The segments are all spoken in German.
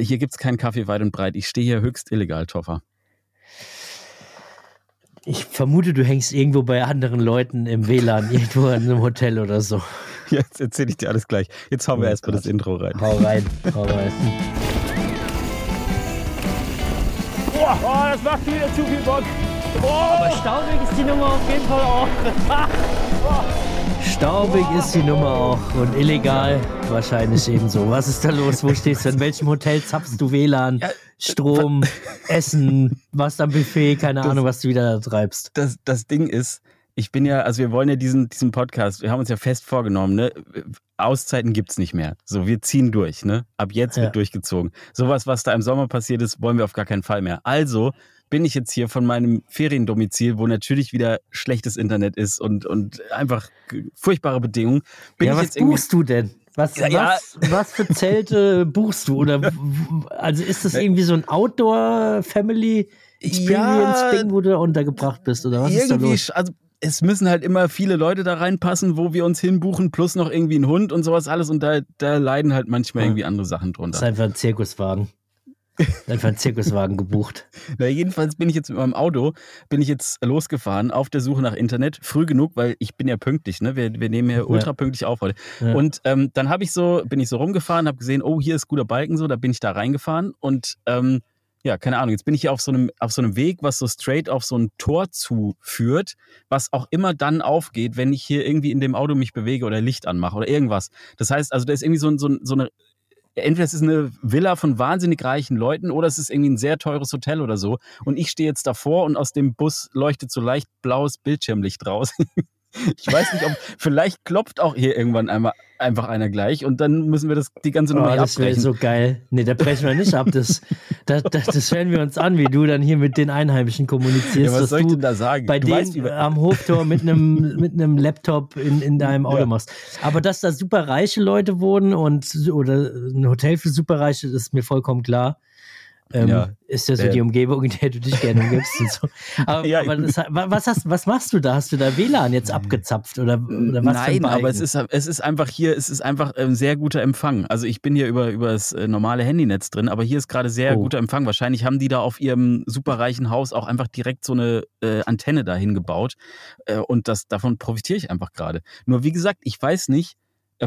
hier gibt es keinen Kaffee weit und breit. Ich stehe hier höchst illegal, Toffer. Ich vermute, du hängst irgendwo bei anderen Leuten im WLAN, irgendwo in einem Hotel oder so. Jetzt erzähle ich dir alles gleich. Jetzt hauen wir oh erstmal das Intro rein. Hau rein, hau rein. Boah, oh, das macht wieder zu viel Bock. Oh. Aber staubig ist die Nummer auf jeden Fall auch. Staubig ist die Nummer auch und illegal wahrscheinlich ebenso. Was ist da los? Wo stehst du? In welchem Hotel zapfst du WLAN? Ja, Strom, Essen, was am Buffet? Keine das, Ahnung, was du wieder da treibst. Das, das Ding ist, ich bin ja, also wir wollen ja diesen, diesen Podcast, wir haben uns ja fest vorgenommen, ne? Auszeiten gibt es nicht mehr. So, wir ziehen durch, ne? Ab jetzt ja. wird durchgezogen. Sowas, was da im Sommer passiert ist, wollen wir auf gar keinen Fall mehr. Also bin ich jetzt hier von meinem Feriendomizil, wo natürlich wieder schlechtes Internet ist und, und einfach furchtbare Bedingungen. Bin ja, was buchst du denn? Was, ja, was, was für Zelte buchst du? Oder also ist das irgendwie so ein Outdoor-Family Experience-Ding, ja, wo du da untergebracht bist? Oder was irgendwie, ist da los? Also es müssen halt immer viele Leute da reinpassen, wo wir uns hinbuchen, plus noch irgendwie ein Hund und sowas alles. Und da, da leiden halt manchmal irgendwie andere Sachen drunter. Das ist einfach ein Zirkuswagen. Einfach einen Zirkuswagen gebucht. Na, jedenfalls bin ich jetzt mit meinem Auto, bin ich jetzt losgefahren auf der Suche nach Internet. Früh genug, weil ich bin ja pünktlich, ne? Wir, wir nehmen hier ja. ultra pünktlich auf heute. Ja. Und ähm, dann habe ich so, bin ich so rumgefahren, habe gesehen, oh, hier ist guter Balken so, da bin ich da reingefahren und ähm, ja, keine Ahnung, jetzt bin ich hier auf so einem, auf so einem Weg, was so straight auf so ein Tor zuführt, was auch immer dann aufgeht, wenn ich hier irgendwie in dem Auto mich bewege oder Licht anmache oder irgendwas. Das heißt, also da ist irgendwie so, so, so eine entweder es ist eine Villa von wahnsinnig reichen Leuten oder es ist irgendwie ein sehr teures Hotel oder so. Und ich stehe jetzt davor und aus dem Bus leuchtet so leicht blaues Bildschirmlicht raus. Ich weiß nicht, ob vielleicht klopft auch hier irgendwann einmal einfach einer gleich und dann müssen wir das die ganze Nummer oh, das abbrechen. Das wäre so geil. Nee, da brechen wir nicht ab. Das, das, das, das hören wir uns an, wie du dann hier mit den Einheimischen kommunizierst. Ja, was soll ich denn da sagen? Bei du denen weißt, am Hoftor mit einem, mit einem Laptop in, in deinem Auto ja. machst. Aber dass da super reiche Leute wohnen und oder ein Hotel für super Reiche, ist mir vollkommen klar. Ähm, ja, ist ja so äh, die Umgebung, in der du dich gerne umgibst und so. Aber, ja, aber das, was, hast, was machst du da? Hast du da WLAN jetzt abgezapft oder, oder was? Nein, aber es ist, es ist einfach hier, es ist einfach ein sehr guter Empfang. Also ich bin hier über, über das äh, normale Handynetz drin, aber hier ist gerade sehr oh. guter Empfang. Wahrscheinlich haben die da auf ihrem superreichen Haus auch einfach direkt so eine äh, Antenne dahin gebaut. Äh, und das, davon profitiere ich einfach gerade. Nur wie gesagt, ich weiß nicht,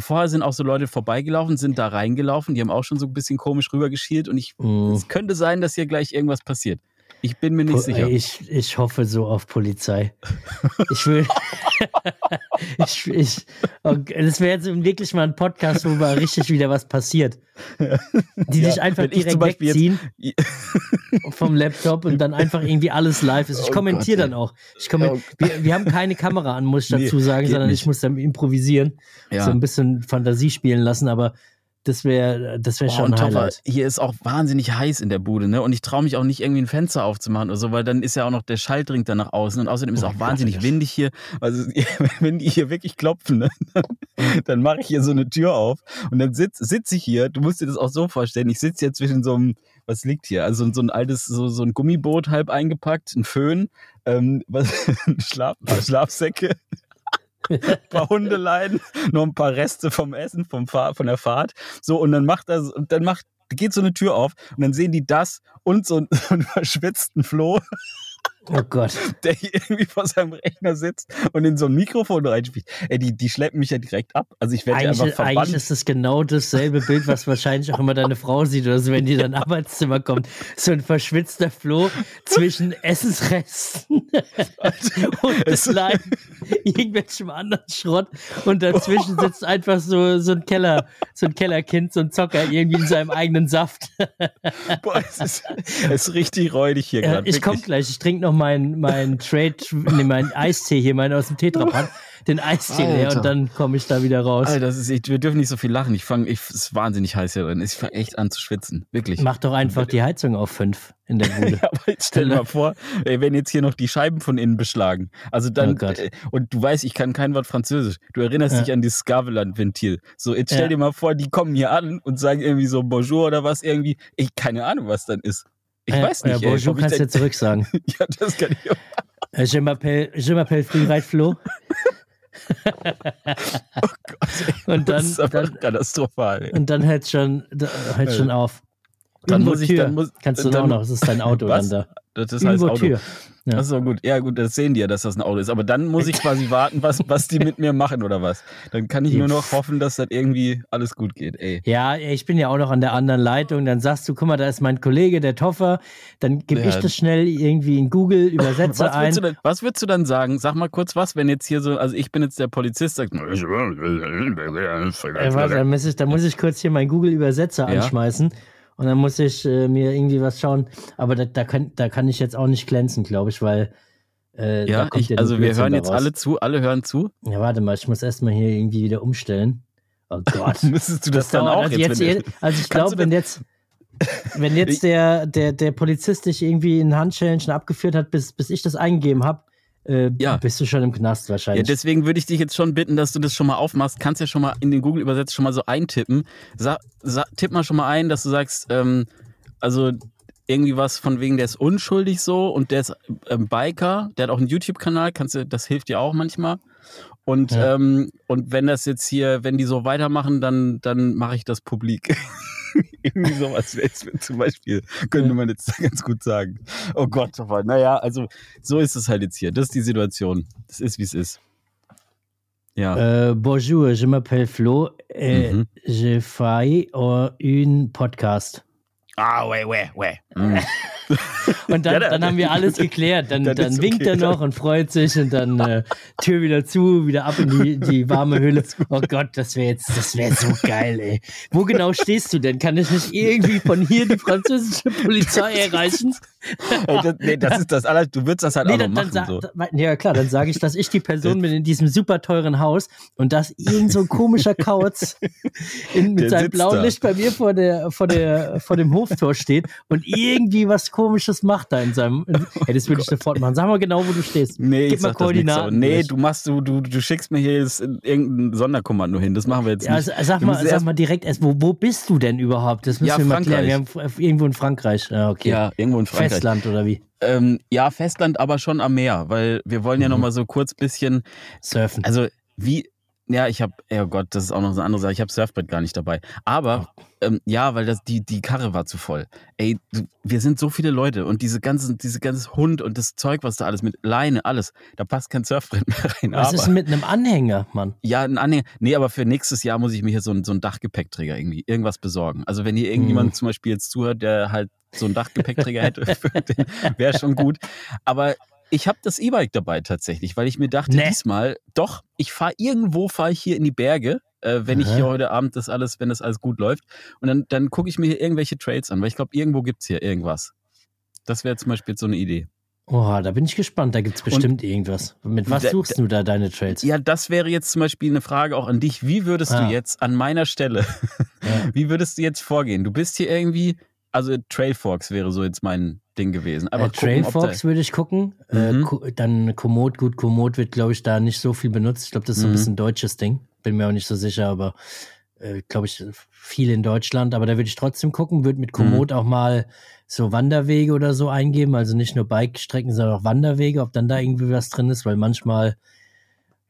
vorher sind auch so Leute vorbeigelaufen, sind da reingelaufen, die haben auch schon so ein bisschen komisch rübergeschielt und ich, mm. es könnte sein, dass hier gleich irgendwas passiert. Ich bin mir nicht po sicher. Ich, ich hoffe so auf Polizei. Ich will. ich, ich, okay, das wäre jetzt wirklich mal ein Podcast, wo mal richtig wieder was passiert. Die ja, dich einfach direkt wegziehen vom Laptop und dann einfach irgendwie alles live ist. Ich oh kommentiere dann auch. Ich kommentier oh wir, wir, haben keine Kamera an, muss ich dazu sagen, sondern nicht. ich muss dann improvisieren. Ja. So ein bisschen Fantasie spielen lassen, aber das wäre das wär oh, schon ein Highlight. Hier ist auch wahnsinnig heiß in der Bude, ne? Und ich traue mich auch nicht irgendwie ein Fenster aufzumachen oder so, weil dann ist ja auch noch der Schall dringt dann nach außen und außerdem ist es oh, auch wahnsinnig Gott. windig hier. Also wenn die hier wirklich klopfen, ne? dann, dann mache ich hier so eine Tür auf und dann sitze sitz ich hier. Du musst dir das auch so vorstellen. Ich sitze hier zwischen so einem was liegt hier? Also so ein altes, so, so ein Gummiboot halb eingepackt, ein Föhn, ähm, was, Schlaf, Schlafsäcke, ein paar Hundeleiden, noch ein paar Reste vom Essen, vom Fahr von der Fahrt. So, und dann macht das, und dann macht, geht so eine Tür auf und dann sehen die das und so, so einen verschwitzten Floh. Oh Gott. Der hier irgendwie vor seinem Rechner sitzt und in so ein Mikrofon reinspielt. Ey, die, die schleppen mich ja direkt ab. Also ich werde einfach verbannt. Eigentlich ist das genau dasselbe Bild, was wahrscheinlich auch immer deine Frau sieht oder so, wenn die in dein Arbeitszimmer kommt. So ein verschwitzter Floh zwischen Essensresten und Leib, irgendwelchem anderen Schrott. Und dazwischen sitzt einfach so, so ein Keller, so ein Kellerkind, so ein Zocker, irgendwie in seinem eigenen Saft. Boah, es ist, es ist richtig räudig hier gerade. Ich komme gleich, ich trinke noch noch meinen mein Trade, nee, meinen Eistee hier, meinen aus dem Tetrapack, den Eistee leer und dann komme ich da wieder raus. Alter, das ist, ich, wir dürfen nicht so viel lachen. Ich fange, es ist wahnsinnig heiß hier drin. Ich fange echt an zu schwitzen. Wirklich. Mach doch einfach die Heizung auf fünf in der Bude. ja, aber jetzt stell dir mal vor, ey, wenn jetzt hier noch die Scheiben von innen beschlagen. Also dann, oh äh, und du weißt, ich kann kein Wort Französisch. Du erinnerst ja. dich an dieses Skaveland-Ventil. So, jetzt stell ja. dir mal vor, die kommen hier an und sagen irgendwie so Bonjour oder was irgendwie. Ich keine Ahnung, was dann ist. Ich ja, weiß nicht. Ja, bonjour kannst du ja zurück sagen. ja, das kann ich auch. Äh, je m'appelle, je m'appelle Freeride Flo. oh Gott, ey, und dann, das ist dann, katastrophal. Ey. Und dann hört schon, hört schon auf. Dann muss ich, dann muss, Kannst du dann, auch noch, das ist dein Auto Was? dann da. Das heißt Auto. Tür. Ja. Das ist doch gut. Ja, gut, das sehen die ja, dass das ein Auto ist. Aber dann muss ich quasi warten, was, was die mit mir machen oder was. Dann kann ich nur noch hoffen, dass das irgendwie alles gut geht, ey. Ja, ich bin ja auch noch an der anderen Leitung. Dann sagst du, guck mal, da ist mein Kollege, der Toffer. Dann gebe Ja. ich das schnell irgendwie in Google, übersetze Was ein. denn, was würdest du dann sagen? Sag mal kurz was, wenn jetzt hier so, also ich bin jetzt der Polizist, sagt, Äh, warte, dann, muss ich, dann muss ich kurz hier meinen Google-Übersetzer Ja. anschmeißen und dann muss ich äh, mir irgendwie was schauen. Aber da, da, kann, da kann ich jetzt auch nicht glänzen, glaube ich, weil. Äh, ja, ich, nur also wir hören jetzt alle zu, alle hören zu. Ja, warte mal, ich muss erstmal hier irgendwie wieder umstellen. Oh Gott. Müsstest du das, dann dauert auch also jetzt? jetzt also ich glaube, wenn jetzt, wenn jetzt der, der, der Polizist dich irgendwie in Handchallenge abgeführt hat, bis, bis ich das eingegeben habe, äh, Ja. bist du schon im Knast Ja, wahrscheinlich. deswegen würde ich dich jetzt schon bitten, dass du das schon mal aufmachst. Kannst ja schon mal in den Google-Übersetzer schon mal so eintippen. Sa tipp mal schon mal ein, dass du sagst, ähm, also irgendwie was von wegen, der ist unschuldig so und der ist ähm, Biker, der hat auch einen YouTube-Kanal, kannst du, das hilft dir auch manchmal. Und, Ja. ähm, und wenn das jetzt hier, wenn die so weitermachen, dann, dann mache ich das publik. Irgendwie sowas wäre jetzt zum Beispiel, könnte man jetzt ganz gut sagen. Oh Gott, aber naja, also so ist es halt jetzt hier. Das ist die Situation. Das ist, wie es ist. Ja. Euh, bonjour, je m'appelle Flo et Mhm. je fais un podcast. Ah, ouais, ouais, ouais. Mm. Und dann, dann haben wir alles geklärt. Dann, Dann dann winkt okay. er noch und freut sich und dann äh, Tür wieder zu, wieder ab in die, die warme Hülle. Oh Gott, das wäre jetzt, das wäre so geil, ey. Wo genau stehst du denn? Kann ich nicht irgendwie von hier die französische Polizei erreichen? Ey, das, nee, das ist das aller, du würdest das halt Nee, auch dann, machen. sa- So. ja klar, dann sage ich, dass ich die Person bin in diesem super teuren Haus und dass irgend so ein komischer Kauz in, mit seinem blauen da. Licht bei mir vor der, vor der, vor dem Hoftor steht und irgendwie was komisches macht da in seinem, ja, das würde ich sofort machen. Sag mal genau, wo du stehst. Nee, Gib ich mal nicht so. Koordinaten Nee, durch. du machst, du, du, du schickst mir hier jetzt irgendein Sonderkommando hin. Das machen wir jetzt Ja, nicht. sag Wir mal, sag erst- mal direkt erst, wo, wo bist du denn überhaupt? Das müssen Ja, wir mal klären. Wir haben Frankreich. f- irgendwo in Frankreich. Ja, okay. Ja, irgendwo in Frankreich. Festland oder wie? Ähm, ja, Festland, aber schon am Meer, weil wir wollen ja Mhm. noch mal so kurz bisschen, Surfen. also wie, ja, ich habe, oh Gott, das ist auch noch so eine andere Sache. Ich habe Surfbrett gar nicht dabei. Aber ähm, ja, weil das die die Karre war zu voll. Ey, wir sind so viele Leute und diese ganzen, diese ganze Hund und das Zeug, was da alles mit Leine, alles, da passt kein Surfbrett mehr rein. Was aber, ist denn mit einem Anhänger, Mann? Ja, ein Anhänger. Nee, aber für nächstes Jahr muss ich mir hier so einen, so einen Dachgepäckträger irgendwie, irgendwas besorgen. Also wenn hier irgendjemand Mhm. zum Beispiel jetzt zuhört, der halt so einen Dachgepäckträger hätte, wäre schon gut. Aber ich habe das E-Bike dabei tatsächlich, weil ich mir dachte, Nee. diesmal, doch, ich fahre irgendwo, fahre ich hier in die Berge, äh, wenn ich Aha. hier heute Abend das alles, wenn das alles gut läuft. Und dann, dann gucke ich mir hier irgendwelche Trades an, weil ich glaube, irgendwo gibt's hier irgendwas. Das wäre zum Beispiel jetzt so eine Idee. Oha, da bin ich gespannt. Da gibt es bestimmt irgendwas. Mit was Da- suchst du da deine Trades? Ja, das wäre jetzt zum Beispiel eine Frage auch an dich. Wie würdest Ah. du jetzt an meiner Stelle, Ja. wie würdest du jetzt vorgehen? Du bist hier irgendwie, also Trailforks wäre so jetzt mein Ding gewesen. Aber äh, Trailfox würde ich gucken. Äh, Mhm. Ko- dann Komoot, gut, Komoot wird, glaube ich, da nicht so viel benutzt. Ich glaube, das ist so ein Mhm. bisschen ein deutsches Ding. Bin mir auch nicht so sicher, aber äh, glaube ich, viel in Deutschland. Aber da würde ich trotzdem gucken, würde mit Mhm. Komoot auch mal so Wanderwege oder so eingeben. Also nicht nur Bike-Strecken, sondern auch Wanderwege, ob dann da irgendwie was drin ist, weil manchmal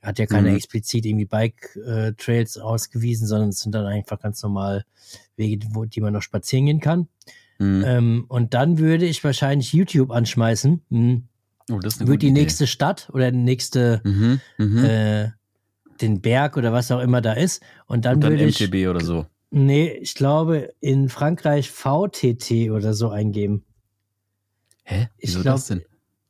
hat ja keine Mhm. explizit irgendwie Bike-Trails ausgewiesen, sondern es sind dann einfach ganz normal Wege, wo, die man noch spazieren gehen kann. Mhm. Ähm, und dann würde ich wahrscheinlich YouTube anschmeißen. Hm. oh, das ist eine Wird die Idee. nächste Stadt oder die nächste, Mhm, mhm. äh, den Berg oder was auch immer da ist. Und dann, Und dann würde ich, MTB oder so. nee, ich glaube, in Frankreich VTT oder so eingeben. Hä? Ich Wieso glaub, das denn?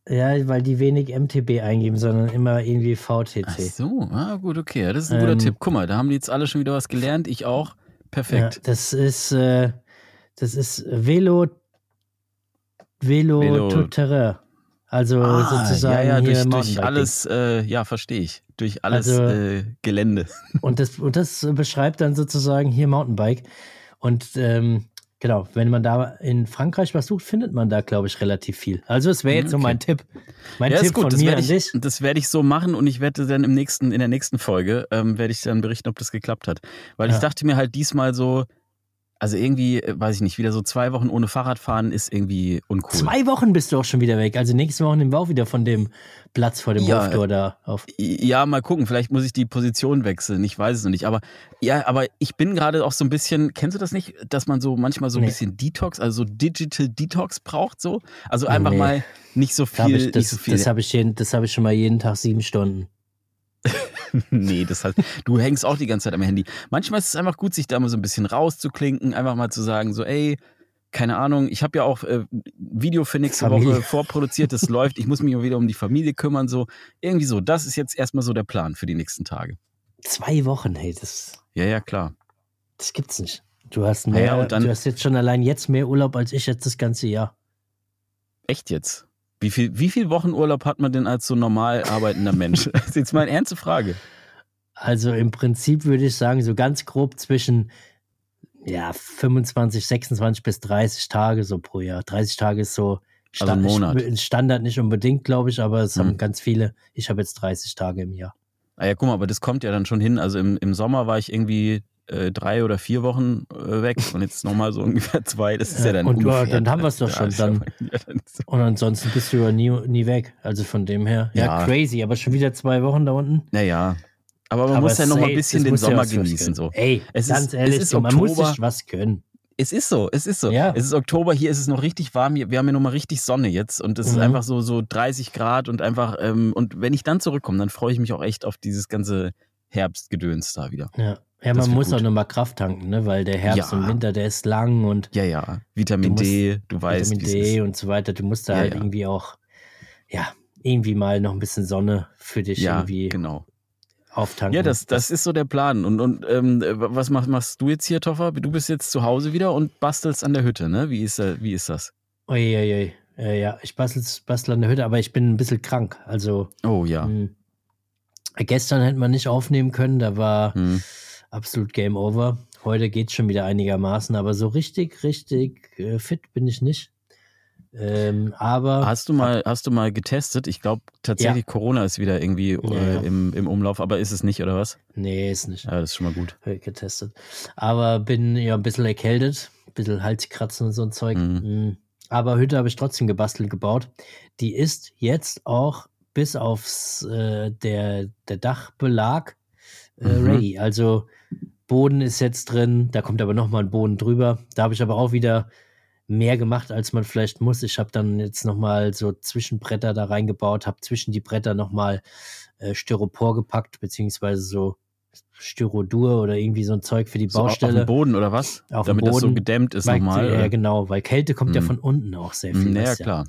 Ja, weil die wenig MTB eingeben, sondern immer irgendwie VTT. Ach so, ah, gut, okay. Ja, Das ist ein guter Ähm, Tipp. Guck mal, da haben die jetzt alle schon wieder was gelernt. Ich auch. Ja, Perfekt. das ist, äh, das ist Velo, Velo, Velo- tout terrain. Also sozusagen Ah, ja, ja, hier durch, durch alles, äh, ja, verstehe ich. Durch alles Also- äh, Gelände. Und das, und das beschreibt dann sozusagen hier Mountainbike. Und ähm, genau, wenn man da in Frankreich was sucht, findet man da, glaube ich, relativ viel. Also es wäre jetzt so Okay. mein Tipp. Mein ja, Tipp ist gut. von Das mir werde an ich, dich. das werde ich so machen und ich werde dann im nächsten, in der nächsten Folge, ähm, werde ich dann berichten, ob das geklappt hat. Weil ich Ja. dachte mir halt diesmal so, Also irgendwie, äh, weiß ich nicht, wieder so zwei Wochen ohne Fahrradfahren ist irgendwie uncool. Zwei Wochen bist du auch schon wieder weg. Also nächste Woche nehmen wir auch wieder von dem Platz vor dem Ja, Hoftor da auf. Ja, mal gucken, vielleicht muss ich die Position wechseln, ich weiß es noch nicht. Aber ja, aber ich bin gerade auch so ein bisschen, kennst du das nicht, dass man so manchmal so ein Nee. bisschen Detox, also so Digital Detox braucht so? Also einfach Nee. mal nicht so Da viel, ich, nicht das so viel. das habe ich, jeden- das hab ich schon mal jeden Tag sieben Stunden. nee, das heißt, du hängst auch die ganze Zeit am Handy. Manchmal ist es einfach gut, sich da mal so ein bisschen rauszuklinken, einfach mal zu sagen, so, ey, keine Ahnung, ich habe ja auch äh, Video für nächste Familie. Woche vorproduziert, das läuft, ich muss mich mal wieder um die Familie kümmern, so. Irgendwie so, das ist jetzt erstmal so der Plan für die nächsten Tage. Zwei Wochen, hey, das, Ja, ja, klar. das gibt's nicht. Du hast Ja, mehr, ja, und dann- du hast jetzt schon allein jetzt mehr Urlaub als ich jetzt das ganze Jahr. Echt jetzt? Wie viel, wie viel Wochenurlaub hat man denn als so normal arbeitender Mensch? Das ist jetzt mal eine ernste Frage. Also im Prinzip würde ich sagen, so ganz grob zwischen ja, 25, 26 bis 30 Tage so pro Jahr. 30 Tage ist so Also ein Monat. Sta- Standard nicht unbedingt, glaube ich, aber es Hm. haben ganz viele. Ich habe jetzt 30 Tage im Jahr. Ah ja, guck mal, aber das kommt ja dann schon hin. Also im, im Sommer war ich irgendwie äh, drei oder vier Wochen äh, weg und jetzt nochmal so ungefähr zwei. Das ist ja, Ja, dann und, ungefähr. dann haben wir's doch schon, ist ja- dann- ja, dann ist- Und ansonsten bist du ja nie, nie weg. Also von dem her. Ja, crazy, aber schon wieder zwei Wochen da unten. Naja. Aber man aber muss ja noch mal ein bisschen den Sommer genießen. So. Ey, Es ganz ist- ehrlich, es ist so, man muss sich was können. Es ist so, es ist so. Ja. Es ist Oktober, hier ist es noch richtig warm. Hier- Wir haben ja noch mal richtig Sonne jetzt und es ist Mhm. einfach so, so 30 Grad und einfach, ähm, und wenn ich dann zurückkomme, dann freue ich mich auch echt auf dieses ganze Herbstgedöns da wieder. Ja, ja man muss gut. auch nochmal Kraft tanken, ne? weil der Herbst Ja. und Winter, der ist lang und Ja, ja. Vitamin Du musst- D, du weißt, Vitamin D und so weiter. Du musst da Ja, halt ja. irgendwie auch, ja, irgendwie mal noch ein bisschen Sonne für dich Ja, irgendwie genau. auftanken. Ja, das, das ist so der Plan. Und, und ähm, was machst, machst du jetzt hier, Toffer? Du bist jetzt zu Hause wieder und bastelst an der Hütte, ne? Wie ist, äh, wie ist das? Uiuiui. Äh, ja, ich bastel, bastel an der Hütte, aber ich bin ein bisschen krank. Also Oh ja. mh, gestern hätte man nicht aufnehmen können, da war Hm. Absolut Game Over. Heute geht schon wieder einigermaßen, aber so richtig, richtig äh, fit bin ich nicht. Ähm, aber Hast du mal, hast du mal getestet? Ich glaube tatsächlich, Corona ist wieder irgendwie Ja, äh, ja. im, im Umlauf, aber ist es nicht, oder was? nee, ist nicht. Ja, das ist schon mal gut. Getestet. Aber bin ja ein bisschen erkältet, ein bisschen Halskratzen und so ein Zeug. Mhm. Mm. Aber Hütte habe ich trotzdem gebastelt gebaut. Die ist jetzt auch bis aufs äh, der, der Dachbelag äh, Mhm. ready. Also Boden ist jetzt drin, da kommt aber nochmal ein Boden drüber. Da habe ich aber auch wieder mehr gemacht, als man vielleicht muss. Ich habe dann jetzt nochmal so Zwischenbretter da reingebaut, habe zwischen die Bretter nochmal äh, Styropor gepackt, beziehungsweise so Styrodur oder irgendwie so ein Zeug für die So, auf Baustelle. dem Boden oder was? Auf dem Damit das so Boden. gedämmt ist nochmal. Ja, genau, weil Kälte kommt ja Mhm. von unten auch sehr viel. Ja, weißt du klar.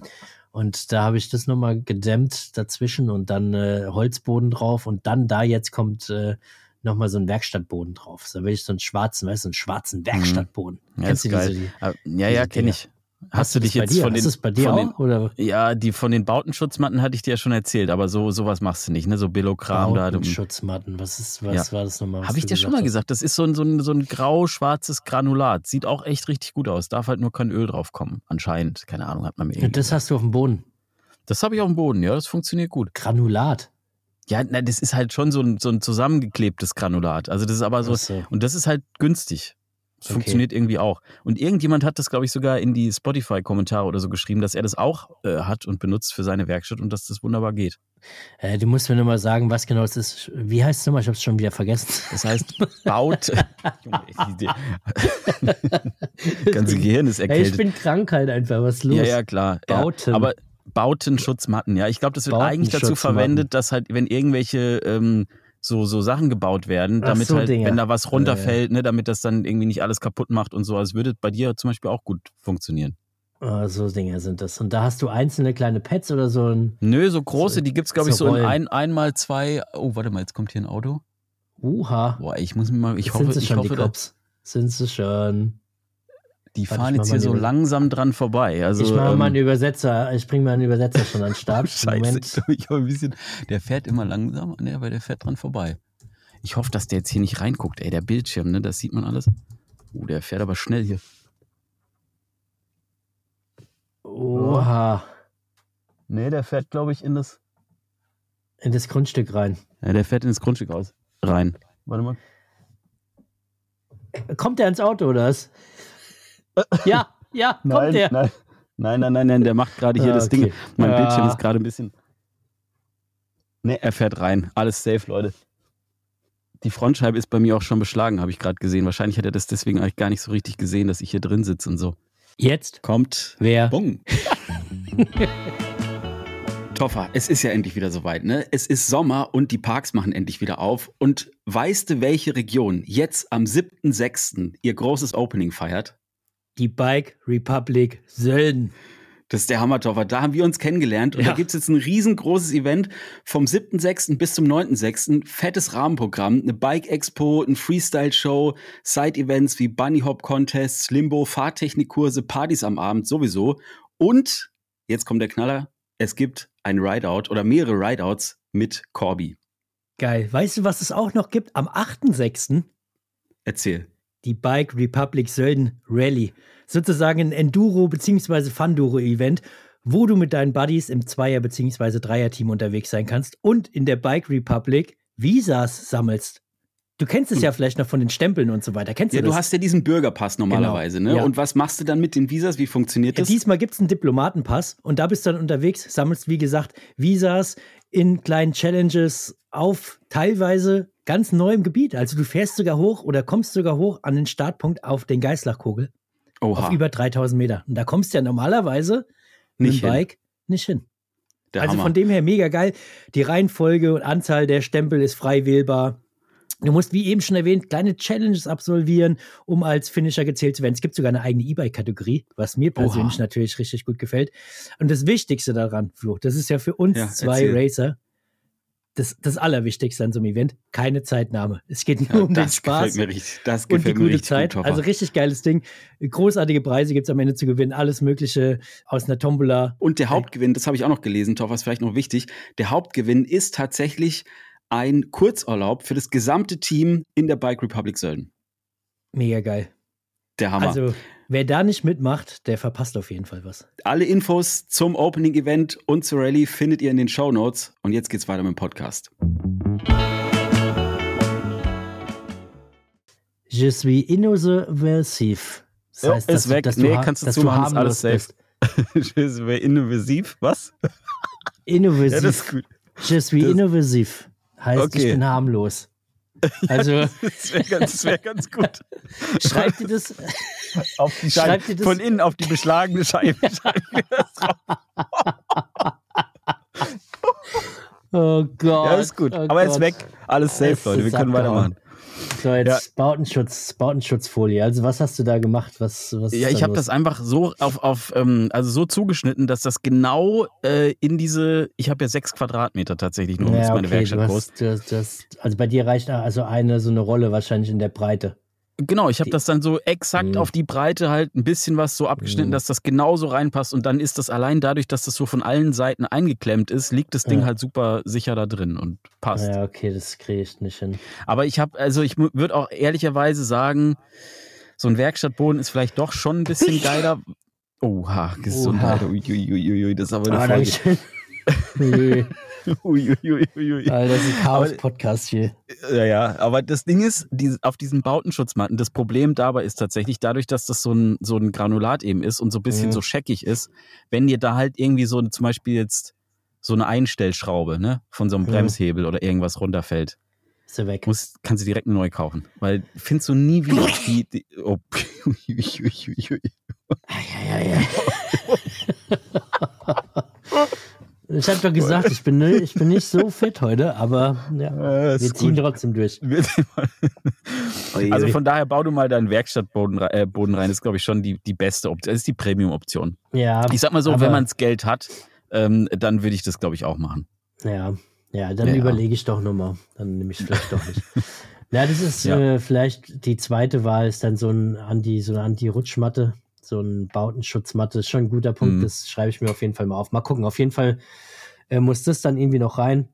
Und da habe ich das nochmal gedämmt dazwischen und dann äh, Holzboden drauf und dann da jetzt kommt äh, nochmal so ein Werkstattboden drauf. Da will ich so einen schwarzen, weißt du, einen schwarzen Werkstattboden. Mhm. Ja, Kennst du geil. diese? Die, Ah, Ja, ja, kenne ich. Hast du dich jetzt von Hast den, das bei dir den auch? Oder ja, die von den Bautenschutzmatten hatte ich dir ja schon erzählt, aber so sowas machst du nicht, ne? So Billo-Kram da. du- Schutzmatten? Was ist, was war das nochmal? Habe ich dir schon mal hast? gesagt, das ist so ein, so ein, so ein grau-schwarzes Granulat. Sieht auch echt richtig gut aus. Darf halt nur kein Öl drauf kommen. Anscheinend. Keine Ahnung, hat man mir Und das hast du auf dem Boden. Das habe ich auf dem Boden, ja. Das funktioniert gut. Granulat. Ja, na, das ist halt schon so ein, so ein zusammengeklebtes Granulat. Also das ist aber so, so. und das ist halt günstig. Das Okay. funktioniert irgendwie auch. Und irgendjemand hat das, glaube ich, sogar in die Spotify-Kommentare oder so geschrieben, dass er das auch äh, hat und benutzt für seine Werkstatt und dass das wunderbar geht. Äh, du musst mir nochmal sagen, was genau es ist. Wie heißt es nochmal? Ich habe es schon wieder vergessen. Das heißt, baut. Ganze Gehirn ist Ey, ich erkältet. bin krank halt einfach. Was ist los? Ja, ja, klar. Bauten. Ja, aber Bautenschutzmatten, ja. Ich glaube, das wird eigentlich dazu verwendet, dass halt, wenn irgendwelche ähm, so, so Sachen gebaut werden, damit so, halt, Dinger. wenn da was runterfällt, ne, damit das dann irgendwie nicht alles kaputt macht und so. Also würde bei dir zum Beispiel auch gut funktionieren. Ah, so Dinge sind das. Und da hast du einzelne kleine Pads oder so ein. Nö, so große, So- die gibt's glaube ich, so in ein, einmal zwei. Oh, warte mal, jetzt kommt hier ein Auto. Uha. Boah, ich muss mir mal, ich sind hoffe, sie ich schon, hoffe, die Cops? Sind sie schon. Die fahren jetzt hier so die- langsam dran vorbei. Also, ich mache ähm, mal einen Übersetzer. Ich bringe mal einen Übersetzer schon an den Start. Scheiße, Moment. ich ein bisschen, der fährt immer langsam, ne, aber der fährt dran vorbei. Ich hoffe, dass der jetzt hier nicht reinguckt, ey, der Bildschirm, ne, das sieht man alles. Oh, der fährt aber schnell hier. Oha. Nee, der fährt, glaube ich, in das. In das Grundstück rein. Ja, der fährt in das Grundstück aus. Rein. Warte mal. Kommt der ins Auto oder was? Ja, ja, kommt nein, der. Nein, nein, nein, nein, nein, der macht gerade hier Ah, das Ding. okay. Mein Ja. Bildschirm ist gerade ein bisschen. Ne, er fährt rein. Alles safe, Leute. Die Frontscheibe ist bei mir auch schon beschlagen, habe ich gerade gesehen. Wahrscheinlich hat er das deswegen eigentlich gar nicht so richtig gesehen, dass ich hier drin sitze und so. Jetzt? Kommt. Wer? Bong. Toffer, es ist ja endlich wieder soweit, ne? Es ist Sommer und die Parks machen endlich wieder auf. Und weißt du, welche Region jetzt am 7.6. ihr großes Opening feiert? Die Bike Republic Sölden. Das ist der Hammer, Toffer. Da haben wir uns kennengelernt und Ja. da gibt's jetzt ein riesengroßes Event vom 7.6. bis zum 9.6. Fettes Rahmenprogramm, eine Bike-Expo, ein Freestyle-Show, Side-Events wie Bunny-Hop-Contests, Limbo, Fahrtechnikkurse, Partys am Abend sowieso. Und, jetzt kommt der Knaller, es gibt ein Rideout oder mehrere Rideouts mit Corby. Geil. Weißt du, was es auch noch gibt? Am 8.6. Erzähl. Die Bike Republic Sölden Rally. Sozusagen ein Enduro- bzw. Funduro-Event, wo du mit deinen Buddies im Zweier- bzw. Dreier-Team unterwegs sein kannst und in der Bike Republic Visas sammelst. Du kennst es ja vielleicht noch von den Stempeln und so weiter. Kennst Ja, du du das? hast ja diesen Bürgerpass normalerweise, ne? Ja. Und was machst du dann mit den Visas? Wie funktioniert Ja, das? diesmal gibt es einen Diplomatenpass und da bist du dann unterwegs, sammelst, wie gesagt, Visas in kleinen Challenges auf teilweise ganz neuem Gebiet. Also du fährst sogar hoch oder kommst sogar hoch an den Startpunkt auf den Geißlachkogel Oha, auf über 3000 Meter. Und da kommst du ja normalerweise mit nicht dem hin. Bike nicht hin. Der also Hammer. von dem her mega geil. Die Reihenfolge und Anzahl der Stempel ist frei wählbar. Du musst, wie eben schon erwähnt, kleine Challenges absolvieren, um als Finisher gezählt zu werden. Es gibt sogar eine eigene E-Bike-Kategorie, was mir persönlich Oha. natürlich richtig gut gefällt. Und das Wichtigste daran, Flo, das ist ja für uns Ja, zwei erzähl. Racer das, das Allerwichtigste an so einem Event, keine Zeitnahme. Es geht nur Ja, um den das Spaß mir richtig. Und die gute richtig Zeit. gut, also richtig geiles Ding. Großartige Preise gibt es am Ende zu gewinnen. Alles Mögliche aus einer Tombola. Und der Hauptgewinn, das habe ich auch noch gelesen, Toffer, ist vielleicht noch wichtig. Der Hauptgewinn ist tatsächlich ein Kurzurlaub für das gesamte Team in der Bike Republic Sölden. Mega geil. Der Hammer. Also, wer da nicht mitmacht, der verpasst auf jeden Fall was. Alle Infos zum Opening Event und zur Rallye findet ihr in den Show Notes. Und jetzt geht's weiter mit dem Podcast. Je suis innovativ. Das Ja, heißt, ist dass, du- weg. dass du, Nee, kannst du dass zumachen, ist harmlos alles safe. bist. Innovativ, was? Innovativ. Ja, das ist gut. Je suis Das- innovativ. Heißt, ich Okay. bin harmlos. Also, Das wäre ganz, wär ganz gut. schreib dir das. Auf die Scheibe, das- von innen auf die beschlagene Scheibe. Oh Gott. ja, ist gut. Oh Aber er ist weg. Alles safe, Leute. Wir können weitermachen. So, jetzt Bautenschutz, Bautenschutzfolie. Also, was hast du da gemacht? Was, was Ja, ich habe das einfach so auf, auf ähm, also so zugeschnitten, dass das genau äh, in diese, ich habe ja sechs Quadratmeter tatsächlich nur, das ist meine Werkstatt du groß. hast, du hast, du hast, also bei dir reicht also eine so eine Rolle wahrscheinlich in der Breite. Genau, ich habe das dann so exakt Mhm. auf die Breite halt ein bisschen was so abgeschnitten, Mhm. dass das genauso reinpasst und dann ist das allein dadurch, dass das so von allen Seiten eingeklemmt ist, liegt das Ding Ja. halt super sicher da drin und passt. Ja, okay, das kriege ich nicht hin. Aber ich habe, also ich würde auch ehrlicherweise sagen, so ein Werkstattboden ist vielleicht doch schon ein bisschen geiler. Oha, Gesundheit. Uiuiuiui, das ist aber eine Ah, Folge. Dankeschön. Ui, Uiuiuiui. Alter, das ist ein Chaos-Podcast hier. Ja, ja, aber das Ding ist, die, auf diesen Bautenschutzmatten, das Problem dabei ist tatsächlich, dadurch, dass das so ein, so ein Granulat eben ist und so ein bisschen Mhm. so scheckig ist, wenn dir da halt irgendwie so zum Beispiel jetzt so eine Einstellschraube ne, von so einem Mhm. Bremshebel oder irgendwas runterfällt, Ist er weg. muss, kannst du direkt neu kaufen. Weil findest du nie wieder die. die oh. Uiuiuiui. Ja, ja, ja. Ich habe doch gesagt, ich bin, ich bin nicht so fit heute, aber ja, Ja, wir ziehen gut. trotzdem durch. Also von daher bau du mal deinen Werkstattboden äh, Boden rein. Das ist, glaube ich, schon die, die beste Option. Das ist die Premium-Option. ja, Ich sag mal so, aber- wenn man das Geld hat, ähm, dann würde ich das, glaube ich, auch machen. Ja, ja, dann Ja. überlege ich doch nochmal. Dann nehme ich es vielleicht doch nicht. Ja, das ist Ja. äh, vielleicht die zweite Wahl, ist dann so ein Anti, so eine Anti-Rutschmatte, so ein Bautenschutzmatte. Ist schon ein guter Punkt, Mhm. das schreibe ich mir auf jeden Fall mal auf. Mal gucken, auf jeden Fall äh, muss das dann irgendwie noch rein.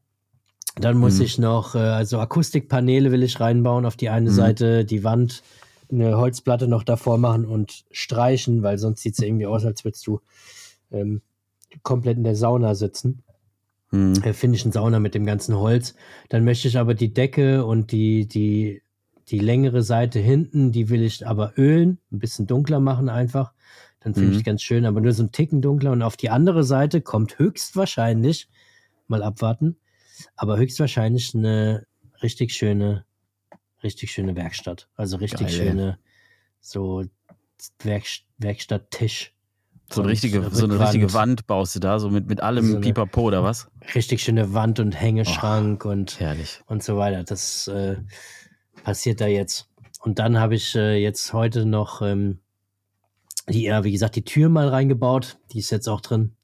Dann muss Mhm. ich noch, äh, also Akustikpaneele will ich reinbauen auf die eine Mhm. Seite, die Wand, eine Holzplatte noch davor machen und streichen, weil sonst sieht es irgendwie aus, als würdest du ähm, komplett in der Sauna sitzen Hm. äh, finnischen Sauna mit dem ganzen Holz. Dann möchte ich aber die Decke und die, die, die längere Seite hinten, die will ich aber ölen, ein bisschen dunkler machen einfach. Dann finde Mhm. ich ganz schön, aber nur so einen Ticken dunkler. Und auf die andere Seite kommt höchstwahrscheinlich, mal abwarten, aber höchstwahrscheinlich eine richtig schöne, richtig schöne Werkstatt. Also richtig Geil, ey. schöne, so Werk, Werkstatttisch. So eine richtige, so eine richtige Wand baust du da, so mit, mit allem So Pipapo oder was? Richtig schöne Wand und Hängeschrank und Herrlich. und so weiter. Das äh, passiert da jetzt. Und dann habe ich äh, jetzt heute noch ähm, die, ja, wie gesagt, die Tür mal reingebaut. Die ist jetzt auch drin.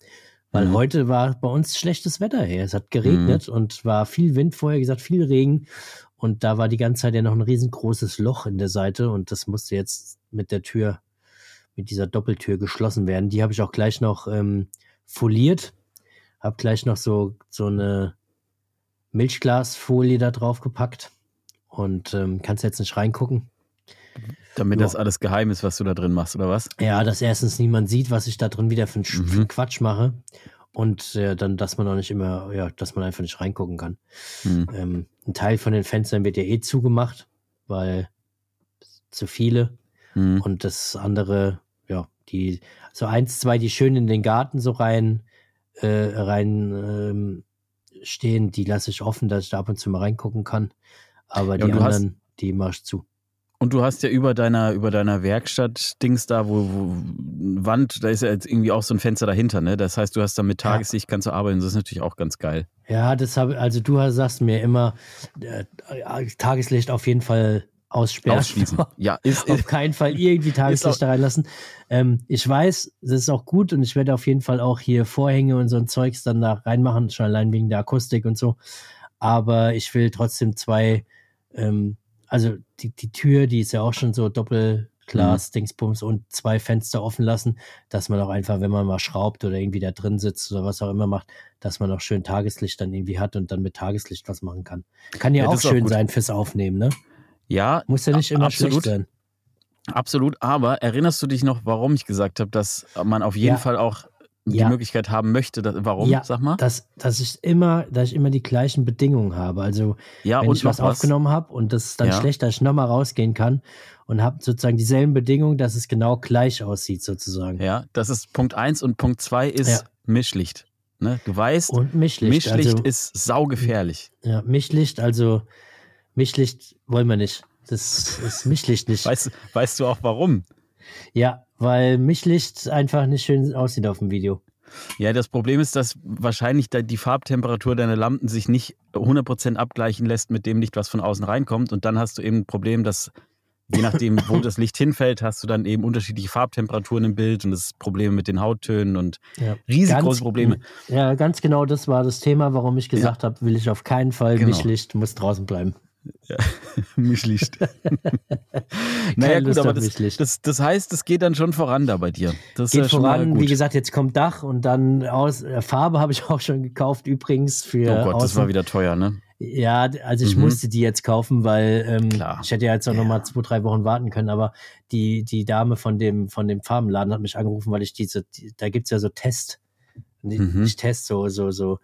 Weil Mhm. heute war bei uns schlechtes Wetter hier. Es hat geregnet und war viel Wind vorher gesagt, viel Regen. Und da war die ganze Zeit ja noch ein riesengroßes Loch in der Seite und das musste jetzt mit der Tür, mit dieser Doppeltür geschlossen werden. Die habe ich auch gleich noch ähm, foliert. Hab gleich noch so, so eine Milchglasfolie da drauf gepackt und ähm, kannst jetzt nicht reingucken. Damit Ja. das alles geheim ist, was du da drin machst, oder was? Ja, dass erstens niemand sieht, was ich da drin wieder für einen Mhm. Quatsch mache. Und äh, dann, dass man auch nicht immer, ja, dass man einfach nicht reingucken kann. Hm. Ähm, ein Teil von den Fenstern wird ja eh zugemacht, weil zu viele. Hm. Und das andere, ja, die, so eins, zwei, die schön in den Garten so rein, äh, rein ähm, stehen, die lasse ich offen, dass ich da ab und zu mal reingucken kann. Aber Ja, die du hast- anderen, die mach ich zu. Und du hast ja über deiner, über deiner Werkstatt-Dings da, wo, wo Wand, da ist ja jetzt irgendwie auch so ein Fenster dahinter, ne? Das heißt, du hast da mit Ja. Tageslicht kannst du arbeiten. Das ist natürlich auch ganz geil. Ja, das habe, also du sagst mir immer, äh, Tageslicht auf jeden Fall aussperren. Ausschließen. Ja, ist, auf keinen Fall irgendwie Tageslicht da reinlassen. Ähm, ich weiß, das ist auch gut und ich werde auf jeden Fall auch hier Vorhänge und so ein Zeugs dann da reinmachen, schon allein wegen der Akustik und so. Aber ich will trotzdem zwei, ähm, also die, die Tür, die ist ja auch schon so Doppelglas, Dingsbums und zwei Fenster offen lassen, dass man auch einfach, wenn man mal schraubt oder irgendwie da drin sitzt oder was auch immer macht, dass man auch schön Tageslicht dann irgendwie hat und dann mit Tageslicht was machen kann. Kann ja, Ja, auch auch schön gut. sein fürs Aufnehmen, ne? ja, Muss ja nicht immer absolut. schlecht sein. Absolut, aber erinnerst du dich noch, warum ich gesagt habe, dass man auf jeden Ja. Fall auch die Ja. Möglichkeit haben möchte? Dass, warum? Ja, Sag mal. Dass, dass ich immer, dass ich immer die gleichen Bedingungen habe. Also ja, wenn ich noch was aufgenommen habe und das ist dann schlecht, dass ich nochmal rausgehen kann und habe sozusagen dieselben Bedingungen, dass es genau gleich aussieht, sozusagen. Ja, das ist Punkt eins und Punkt zwei ist Ja. Mischlicht. Ne? Du weißt, Und Mischlicht. Mischlicht also, ist saugefährlich. ja, Mischlicht, also Mischlicht wollen wir nicht. Das ist Mischlicht nicht. Weißt, weißt du auch warum? Ja, weil Mischlicht einfach nicht schön aussieht auf dem Video. Ja, das Problem ist, dass wahrscheinlich die Farbtemperatur deiner Lampen sich nicht 100% abgleichen lässt mit dem Licht, was von außen reinkommt. Und dann hast du eben ein Problem, dass je nachdem, wo das Licht hinfällt, hast du dann eben unterschiedliche Farbtemperaturen im Bild und das Probleme mit den Hauttönen und Ja. riesig Ganz- große Probleme. Ja, ganz genau das war das Thema, warum ich gesagt habe, will ich auf keinen Fall Genau. Mischlicht, muss draußen bleiben. Mischlicht. naja, gut, aber das, das, das heißt, es geht dann schon voran da bei dir. Das Geht ja voran, wie gesagt, jetzt kommt Dach und dann aus äh, Farbe habe ich auch schon gekauft, übrigens für oh Gott, das außen. war wieder teuer, ne? Ja, also ich Mhm. musste die jetzt kaufen, weil ähm, ich hätte ja jetzt auch noch mal zwei, drei Wochen warten können, aber die, die Dame von dem, von dem Farbenladen hat mich angerufen, weil ich diese, die, da gibt's ja so Test, nicht, Mhm. nicht Test, so, so, so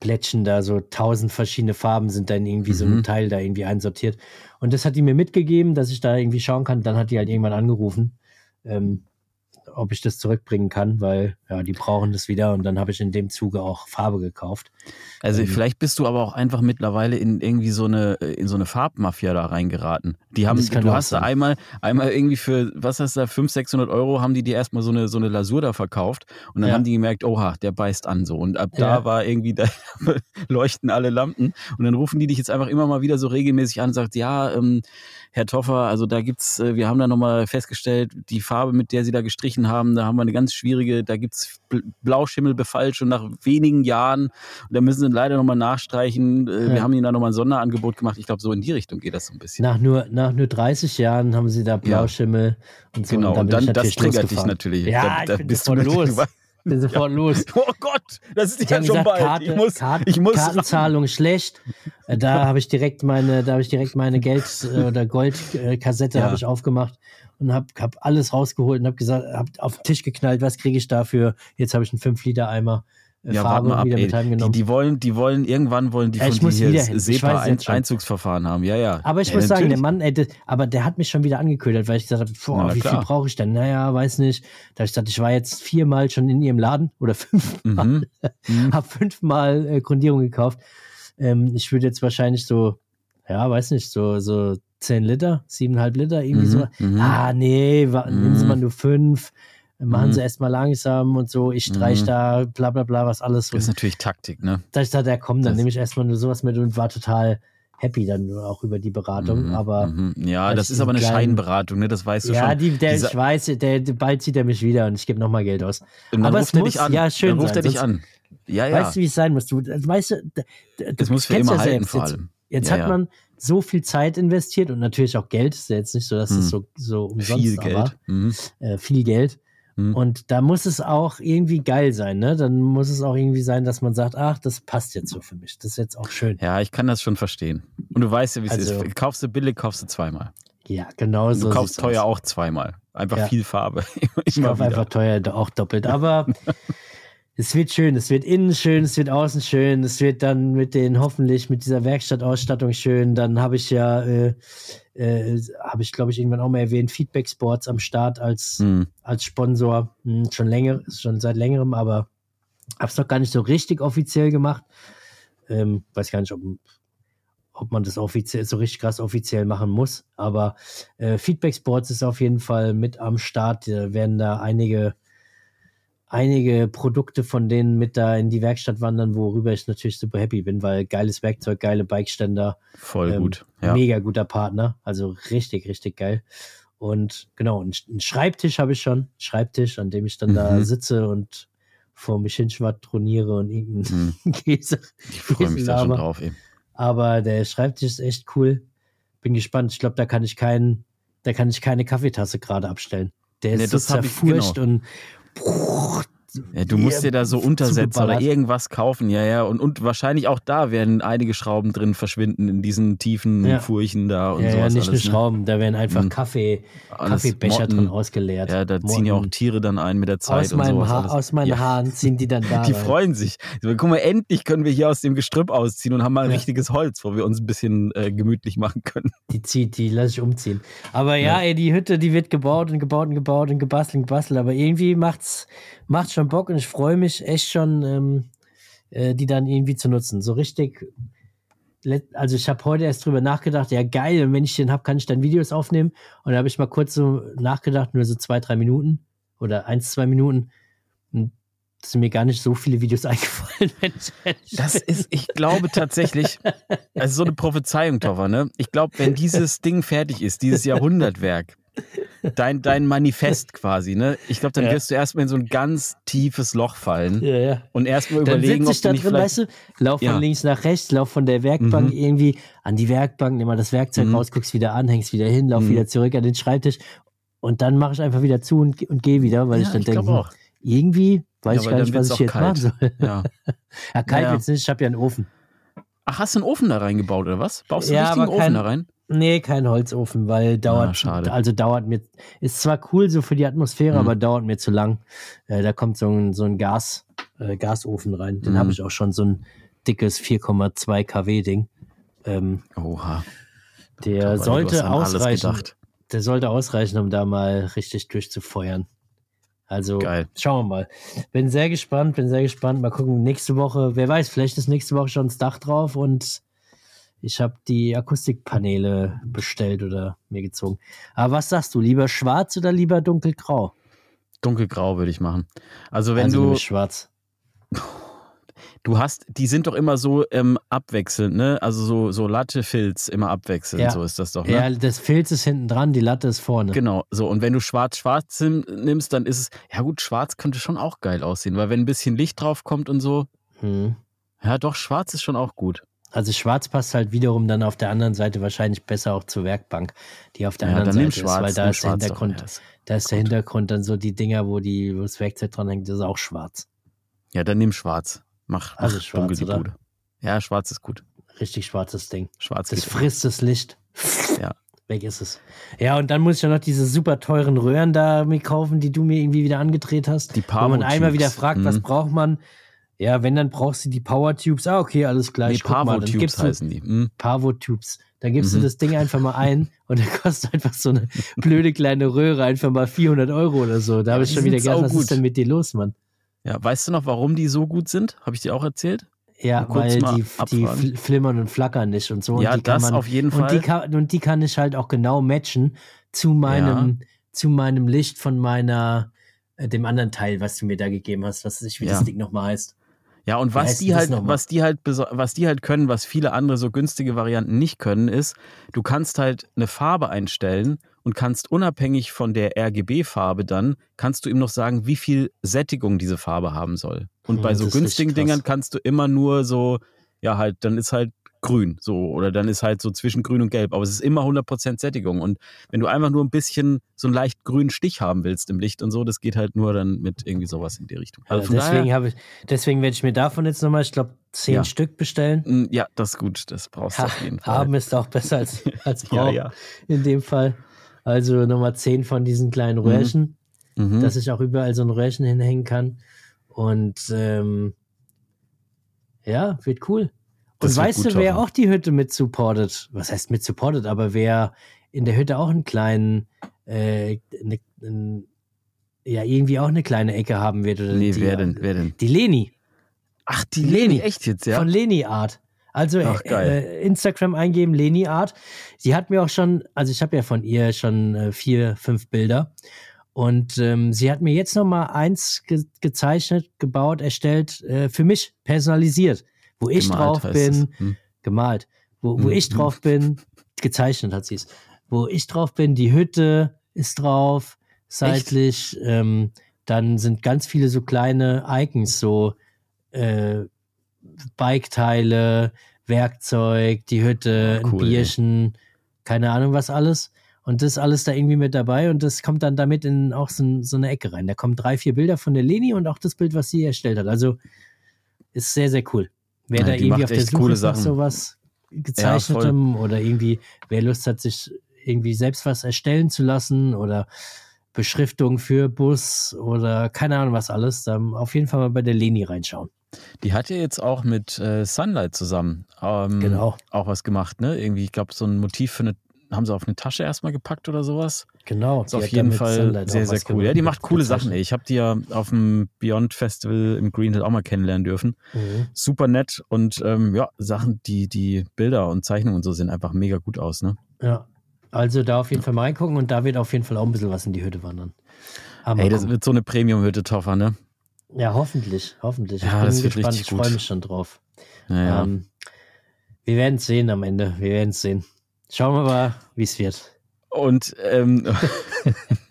Beispielplättchen da, so tausend verschiedene Farben sind dann irgendwie so Mhm. ein Teil da irgendwie einsortiert. Und das hat die mir mitgegeben, dass ich da irgendwie schauen kann. Dann hat die halt irgendwann angerufen, ähm, ob ich das zurückbringen kann, weil ja, die brauchen das wieder und dann habe ich in dem Zuge auch Farbe gekauft. Also Ähm, vielleicht bist du aber auch einfach mittlerweile in irgendwie so eine in so eine Farbmafia da reingeraten. Die haben, du hast da einmal einmal irgendwie für was hast du da 500, 600 Euro haben die dir erstmal so eine so eine Lasur da verkauft und dann Ja. haben die gemerkt, oha, der beißt an so und ab Ja. da war irgendwie da leuchten alle Lampen und dann rufen die dich jetzt einfach immer mal wieder so regelmäßig an und sagt, ja, ähm, Herr Toffer, also da gibt's, äh, wir haben da nochmal festgestellt, die Farbe, mit der Sie da gestrichen haben, da haben wir eine ganz schwierige, da gibt's Bl- Blauschimmelbefall schon nach wenigen Jahren. Und da müssen Sie leider nochmal nachstreichen. Äh, Wir Ja. haben Ihnen da nochmal ein Sonderangebot gemacht. Ich glaube, so in die Richtung geht das so ein bisschen. Nach nur, nach nur 30 Jahren haben sie da Blauschimmel und so. genau, und dann, und dann das triggert dich natürlich. Ja, da, da ich bin bist du los. Bin sofort los. Oh Gott, das ist ja schon gesagt, bald. Karte, ich muss, Karte, ich muss Kartenzahlung schlecht. Äh, Da habe ich direkt meine, da habe ich direkt meine Geld- äh, oder Goldkassette Ja. habe ich aufgemacht und habe hab alles rausgeholt und habe gesagt, habe auf den Tisch geknallt, was kriege ich dafür? Jetzt habe ich einen 5-Liter-Eimer äh, Ja, warte Farbe ab, wieder ey. mit Die, heimgenommen. die, wollen, die wollen, irgendwann wollen die Ja, von ich dir hier. SEPA-Einzugsverfahren haben. Ja, ja. aber ich ja, muss sagen, der natürlich. Mann, ey, das, aber der hat mich schon wieder angeködert, weil ich gesagt habe, boah, wie viel klar. brauche ich denn? Naja, weiß nicht. Da ich gesagt, ich war jetzt viermal schon in ihrem Laden oder fünfmal, Mhm. Mhm. habe fünfmal äh, Grundierung gekauft. Ähm, ich würde jetzt wahrscheinlich so, ja, weiß nicht, so, so zehn Liter, siebeneinhalb Liter, irgendwie Mhm. so. Mhm. Ah, nee, wa- nehmen Sie Mhm. mal nur fünf. Machen Mhm. Sie erst mal langsam und so, ich streich Mhm. da, bla bla bla, was alles. Das ist natürlich Taktik, ne? da ich dachte, ja komm, dann Das- nehme ich erstmal nur sowas mit und war total happy dann auch über die Beratung. Mhm. Aber Mhm. Ja, das ist aber eine kleinen- Scheinberatung, ne? Das weißt du ja, schon. die, der, ich weiß, der, bald zieht er mich wieder und ich gebe nochmal Geld aus. Und dann aber ruft es er muss dich an. ja schön dann ruft sein, er dich an. Ja, ja. Weißt du, wie es sein muss? Du, weißt du, d- d- das du muss für immer ja halten, selbst. vor Jetzt, allem. jetzt Ja, hat ja. man so viel Zeit investiert und natürlich auch Geld. Ist ja jetzt nicht so, dass es so, so umsonst Viel. Geld. Mhm. Äh, viel Geld. Mhm. Und da muss es auch irgendwie geil sein, ne? Dann muss es auch irgendwie sein, dass man sagt, ach, das passt jetzt so für mich. Das ist jetzt auch schön. Ja, ich kann das schon verstehen. Und du weißt ja, wie es Also- ist. Kaufst du billig, kaufst du zweimal. Ja, genau so. du kaufst teuer aus. auch zweimal. Einfach Ja. viel Farbe. Ich kaufe einfach teuer auch doppelt. Aber es wird schön. Es wird innen schön, es wird außen schön. Es wird dann mit den, hoffentlich mit dieser Werkstattausstattung schön. Dann habe ich ja, äh, äh, habe ich glaube ich irgendwann auch mal erwähnt, Feedback Sports am Start als, Mhm. als Sponsor. Hm, schon länger, schon seit längerem, aber habe es noch gar nicht so richtig offiziell gemacht. Ähm, weiß gar nicht, ob, ob man das offiziell so richtig krass offiziell machen muss. Aber äh, Feedback Sports ist auf jeden Fall mit am Start. Da werden da einige einige Produkte von denen mit da in die Werkstatt wandern, worüber ich natürlich super happy bin, weil geiles Werkzeug, geile Bikeständer, Voll ähm, gut. Ja. mega guter Partner, also richtig, richtig geil. Und genau, einen Schreibtisch habe ich schon, einen Schreibtisch, an dem ich dann da Mhm. sitze und vor mich hinschwadroniere und irgendeinen Mhm. Käse. Ich freue mich da schon drauf. Ey. Aber der Schreibtisch ist echt cool. Bin gespannt. Ich glaube, da kann ich keinen, da kann ich keine Kaffeetasse gerade abstellen. Der ist Nee, so ich- genau. zerfurcht und Ja, du musst dir da so Untersetzer oder irgendwas kaufen, ja, ja. Und, und wahrscheinlich auch da werden einige Schrauben drin verschwinden in diesen tiefen Ja. Furchen da und ja, ja, sowas. nicht alles, nur ne? Schrauben, da werden einfach Mhm. Kaffee, Alles Kaffeebecher Motten. drin ausgeleert. Ja, da ziehen ja auch Motten. Tiere dann ein mit der Zeit aus und sowas. Haar, alles. aus meinen ja. Haaren ziehen die dann da Die rein. freuen sich. Guck mal, endlich können wir hier aus dem Gestrüpp ausziehen und haben mal ein Ja. richtiges Holz, wo wir uns ein bisschen äh, gemütlich machen können. Die zieht, die lasse ich umziehen. Aber ja, Ja. ey, die Hütte, die wird gebaut und gebaut und gebaut und gebastelt und gebastelt. Aber irgendwie macht's, macht schon Bock und ich freue mich echt schon, ähm, äh, die dann irgendwie zu nutzen. So richtig. Also ich habe heute erst drüber nachgedacht, ja geil, und wenn ich den habe, kann ich dann Videos aufnehmen. Und da habe ich mal kurz so nachgedacht, nur so zwei, drei Minuten oder eins, zwei Minuten. Und es sind mir gar nicht so viele Videos eingefallen. Das ist, ich glaube tatsächlich, also so eine Prophezeiung, Toffer, ne? Ich glaube, wenn dieses Ding fertig ist, dieses Jahrhundertwerk, dein, dein Manifest quasi, ne? Ich glaube, dann Ja. wirst du erstmal in so ein ganz tiefes Loch fallen ja, ja. und erstmal Dann überlegen, ob du nicht drin, weißt du, lauf Ja. von links nach rechts, lauf von der Werkbank Mhm. irgendwie an die Werkbank, nimm mal das Werkzeug Mhm. raus, guckst wieder an, hängst wieder hin, lauf Mhm. wieder zurück an den Schreibtisch und dann mache ich einfach wieder zu und, und gehe wieder, weil ich Ja, dann ich denke, auch. hm, irgendwie weiß Ja, ich gar dann nicht, was ich jetzt machen soll. Ja. Ja, kalt Ja. wird's nicht, ich habe ja einen Ofen. Ach, hast du einen Ofen da reingebaut oder was? Baust du Ja, einen richtigen aber Ofen kein- da rein? Nee, kein Holzofen, weil dauert, Ah, also dauert mir, ist zwar cool so für die Atmosphäre, Mhm. aber dauert mir zu lang. Äh, da kommt so ein, so ein Gas, äh, Gasofen rein. Den Mhm. habe ich auch schon so ein dickes 4,2 kW Ding. Ähm, Oha. der hast sollte ausreichen. Der sollte ausreichen, um da mal richtig durchzufeuern. Also Geil. schauen wir mal. Bin sehr gespannt, bin sehr gespannt. Mal gucken, nächste Woche, wer weiß, vielleicht ist nächste Woche schon das Dach drauf und ich habe die Akustikpaneele bestellt oder mir gezogen. Aber was sagst du, lieber schwarz oder lieber dunkelgrau? Dunkelgrau würde ich machen. Also wenn also du, schwarz. du hast, die sind doch immer so ähm, abwechselnd, ne? Also so, so Latte-Filz immer abwechselnd, Ja. so ist das doch, ne? Ja, das Filz ist hinten dran, die Latte ist vorne. Genau, so. Und wenn du schwarz-schwarz nimmst, dann ist es, ja gut, schwarz könnte schon auch geil aussehen, weil wenn ein bisschen Licht drauf kommt und so, Hm. ja doch, schwarz ist schon auch gut. Also schwarz passt halt wiederum dann auf der anderen Seite wahrscheinlich besser auch zur Werkbank, die auf der ja, anderen dann nimm Seite schwarz, ist, weil da ist der Hintergrund, ist- da ist der Hintergrund dann so die Dinger, wo die, wo das Werkzeug dran hängt, das ist auch schwarz. Ja, dann nimm schwarz. Mach, mach Also schwarz, dunkel die? Bude. Ja, schwarz ist gut. Richtig schwarzes Ding. Schwarz Das frisst das Licht. Ja. Weg ist es. Ja, und dann muss ich ja noch diese super teuren Röhren da mir kaufen, die du mir irgendwie wieder angedreht hast. Die Wo man einmal wieder fragt, was Mhm. braucht man? Ja, wenn, dann brauchst du die Power Tubes. Ah, okay, alles klar. Nee, dann Tubes gibst du heißen die. Hm. Pavo Tubes. Dann gibst du Mhm. das Ding einfach mal ein und dann kostet einfach so eine blöde kleine Röhre einfach mal 400 Euro oder so. Da habe ich schon wieder gedacht, was ist denn mit dir los, Mann? Ja, weißt du noch, warum die so gut sind? Habe ich dir auch erzählt? Ja, weil die, die flimmern und flackern nicht und so. ja, und die kann das man, auf jeden und die, Fall. kann, und die kann ich halt auch genau matchen zu meinem, zu meinem Licht von meiner, äh, dem anderen Teil, was du mir da gegeben hast, was weiß ich, wie Ja. das Ding nochmal heißt. Ja, und Wie was heißt die halt, was die halt, was die halt können, was viele andere so günstige Varianten nicht können, ist, du kannst halt eine Farbe einstellen und kannst unabhängig von der RGB-Farbe dann, kannst du ihm noch sagen, wie viel Sättigung diese Farbe haben soll. Und Hm, bei so günstigen. Dingern kannst du immer nur so, ja halt, dann ist halt grün, so, oder dann ist halt so zwischen grün und gelb, aber es ist immer 100% Sättigung und wenn du einfach nur ein bisschen so einen leicht grünen Stich haben willst im Licht und so, das geht halt nur dann mit irgendwie sowas in die Richtung. Also von deswegen habe ich, deswegen werde ich mir davon jetzt nochmal, ich glaube, zehn Ja. Stück bestellen. Mm, Ja, das ist gut. Das brauchst du auf jeden Fall. haben ist auch besser als, als ja, brauchen ja. in dem Fall. Also nochmal zehn von diesen kleinen Röhrchen, Mhm. dass ich auch überall so ein Röhrchen hinhängen kann. Und ähm, ja, wird cool. Und Das wird weißt du, wer auch die Hütte mit supportet? Was heißt mit supportet? Aber wer in der Hütte auch einen kleinen, äh, ne, n- ja, irgendwie auch eine kleine Ecke haben wird. Oder Nee, die, wer denn? Wer denn? Die Leni. Ach, die Leni. Leni, echt jetzt, ja? Von Leni Art. Also Ach, geil. äh, Instagram eingeben, Leni Art. Sie hat mir auch schon, also ich habe ja von ihr schon äh, vier, fünf Bilder. Und ähm, sie hat mir jetzt noch mal eins ge gezeichnet, gebaut, erstellt, äh, für mich personalisiert, wo ich Gemalt drauf bin. Hm. gemalt, wo, wo Mhm. ich drauf bin, gezeichnet hat sie es, wo ich drauf bin, die Hütte ist drauf, seitlich, ähm, dann sind ganz viele so kleine Icons, so äh, Biketeile, Werkzeug, die Hütte, ein cool, ey. Bierchen, keine Ahnung was alles. Und das ist alles da irgendwie mit dabei und das kommt dann damit in auch so, ein- so eine Ecke rein. Da kommen drei, vier Bilder von der Leni und auch das Bild, was sie erstellt hat. Also ist sehr, sehr cool. Wer Ja, da irgendwie auf der Suche nach sowas gezeichnetem oder irgendwie, wer Lust hat, sich irgendwie selbst was erstellen zu lassen oder Beschriftung für Bus oder keine Ahnung was alles, dann auf jeden Fall mal bei der Leni reinschauen. Die hat ja jetzt auch mit äh, Sunlight zusammen ähm, Genau. auch was gemacht, ne? Irgendwie, ich glaube, so ein Motiv für eine, haben sie auf eine Tasche erstmal gepackt oder sowas. Genau. Ist auf jeden Fall sehr, sehr cool. Ja, die macht coole. Sachen, ey. Ich habe die ja auf dem Beyond Festival im Green Hill auch mal kennenlernen dürfen. Mhm. Super nett und ähm, ja, Sachen, die, die Bilder und Zeichnungen und so sehen einfach mega gut aus, ne? Ja. Also da auf jeden Fall mal reingucken und da wird auf jeden Fall auch ein bisschen was in die Hütte wandern. Aber Ey, das wird so eine Premium-Hütte, Toffer, ne? ja, hoffentlich, hoffentlich. Ja, ich bin das wird gespannt, richtig ich freue mich schon drauf. Naja. Ähm, wir werden es sehen am Ende. Wir werden es sehen. Schauen wir mal, wie es wird. Und, ähm,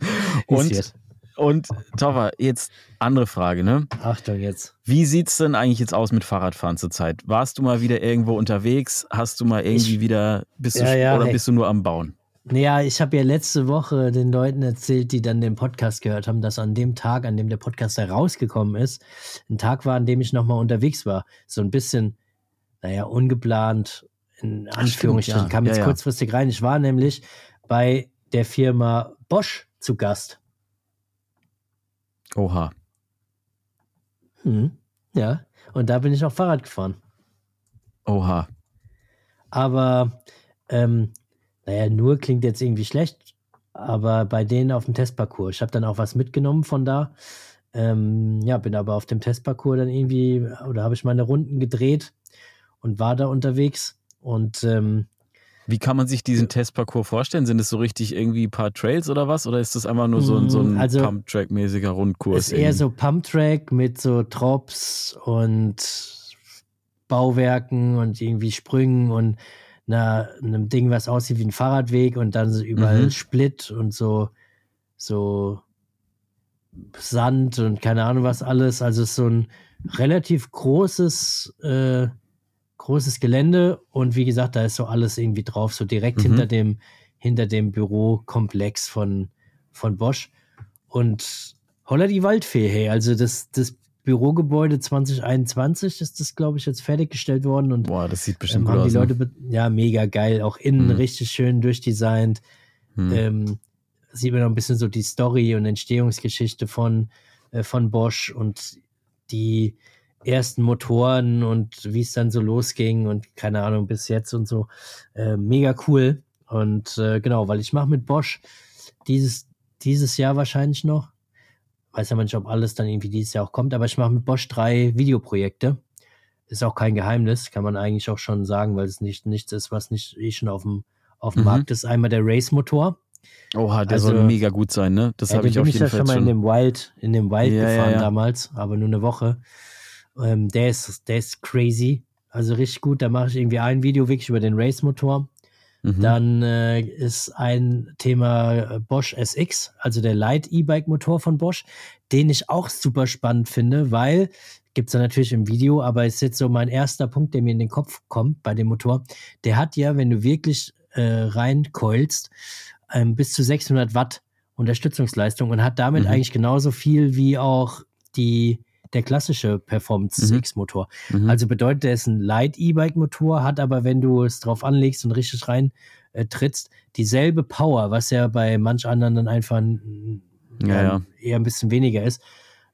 und, wird. und Toffer, jetzt andere Frage, ne? Achtung jetzt. Wie sieht's denn eigentlich jetzt aus mit Fahrradfahren zurzeit? Warst du mal wieder irgendwo unterwegs? Hast du mal irgendwie Ich- wieder, bist du, Ja, ja, oder hey. bist du nur am Bauen? Naja, ich habe ja letzte Woche den Leuten erzählt, die dann den Podcast gehört haben, dass an dem Tag, an dem der Podcast herausgekommen ist, ein Tag war, an dem ich nochmal unterwegs war. So ein bisschen, naja, ungeplant, in Anführungsstrichen, stimmt, ja. kam jetzt ja. kurzfristig rein. Ich war nämlich bei der Firma Bosch zu Gast. Oha. Hm, ja, und da bin ich auch Fahrrad gefahren. Oha. Aber, ähm, naja, nur klingt jetzt irgendwie schlecht, aber bei denen auf dem Testparcours. Ich habe dann auch was mitgenommen von da. Ähm, ja, bin aber auf dem Testparcours dann irgendwie, oder habe ich meine Runden gedreht und war da unterwegs. Und ähm, Wie kann man sich diesen Testparcours vorstellen? Sind es so richtig irgendwie ein paar Trails oder was? Oder ist das einfach nur so ein, so ein Also- Pump-Track-mäßiger Rundkurs? ist eher irgendwie? so Pumptrack mit so Drops und Bauwerken und irgendwie Sprüngen und einer, einem Ding, was aussieht wie ein Fahrradweg und dann so überall Mhm. Split und so, so Sand und keine Ahnung was alles. Also es ist so ein relativ großes, äh, großes Gelände und wie gesagt, da ist so alles irgendwie drauf, so direkt Mhm. hinter dem, hinter dem Bürokomplex von, von Bosch. Und holla die Waldfee, hey, also das, das Bürogebäude 2021 ist das, glaube ich, jetzt fertiggestellt worden und Boah, das sieht bestimmt ähm, gut haben aus. die Leute, ne? be- ja, mega geil, auch innen Mhm. richtig schön durchdesignt. Hm. Ähm, sieht man noch ein bisschen so die Story und Entstehungsgeschichte von, äh, von Bosch und die ersten Motoren und wie es dann so losging und keine Ahnung bis jetzt und so. Äh, mega cool. Und äh, genau, weil ich mache mit Bosch dieses, dieses Jahr wahrscheinlich noch. Weiß ja nicht, ob alles dann irgendwie dieses Jahr auch kommt, aber ich mache mit Bosch drei Videoprojekte. Ist auch kein Geheimnis, kann man eigentlich auch schon sagen, weil es nicht nichts ist, was nicht eh schon auf dem, auf dem mhm. Markt ist. Einmal der Race-Motor. Oha, der also, soll mega gut sein, ne? Das ja, habe ich auf jeden ich Fall ja schon mal in dem Wild, in dem Wild ja, gefahren ja, damals, aber nur eine Woche. Ähm, der ist, der ist crazy. Also richtig gut. Da mache ich irgendwie ein Video wirklich über den Race-Motor. Mhm. Dann äh, ist ein Thema äh, Bosch SX, also der Light E-Bike-Motor von Bosch, den ich auch super spannend finde, weil gibt es da natürlich im Video, aber ist jetzt so mein erster Punkt, der mir in den Kopf kommt bei dem Motor. Der hat ja, wenn du wirklich äh, reinkeulst, ähm, bis zu 600 Watt Unterstützungsleistung und hat damit mhm. eigentlich genauso viel wie auch die der klassische Performance mhm. X-Motor. Mhm. Also bedeutet, er ist ein Light E-Bike-Motor, hat aber, wenn du es drauf anlegst und richtig rein äh, trittst, dieselbe Power, was ja bei manch anderen dann einfach ja, ja. eher ein bisschen weniger ist.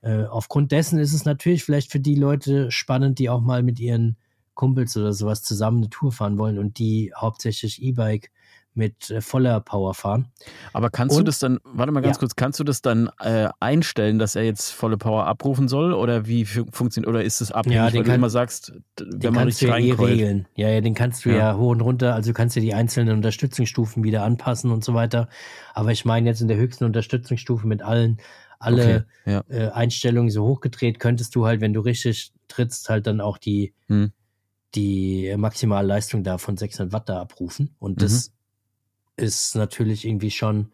Äh, aufgrund dessen ist es natürlich vielleicht für die Leute spannend, die auch mal mit ihren Kumpels oder sowas zusammen eine Tour fahren wollen und die hauptsächlich E-Bike mit äh, voller Power fahren. Aber kannst und, du das dann, warte mal ganz ja. kurz, kannst du das dann äh, einstellen, dass er jetzt volle Power abrufen soll oder wie funktioniert, oder ist es abhängig, ja, weil kann, du immer sagst, wenn man richtig ja eh regeln. Ja, ja, den kannst du ja. ja hoch und runter, also du kannst ja die einzelnen Unterstützungsstufen wieder anpassen und so weiter. Aber ich meine jetzt in der höchsten Unterstützungsstufe mit allen alle okay, ja. äh, Einstellungen so hochgedreht, könntest du halt, wenn du richtig trittst, halt dann auch die, hm. die Maximalleistung da von 600 Watt da abrufen. Und das mhm ist natürlich irgendwie schon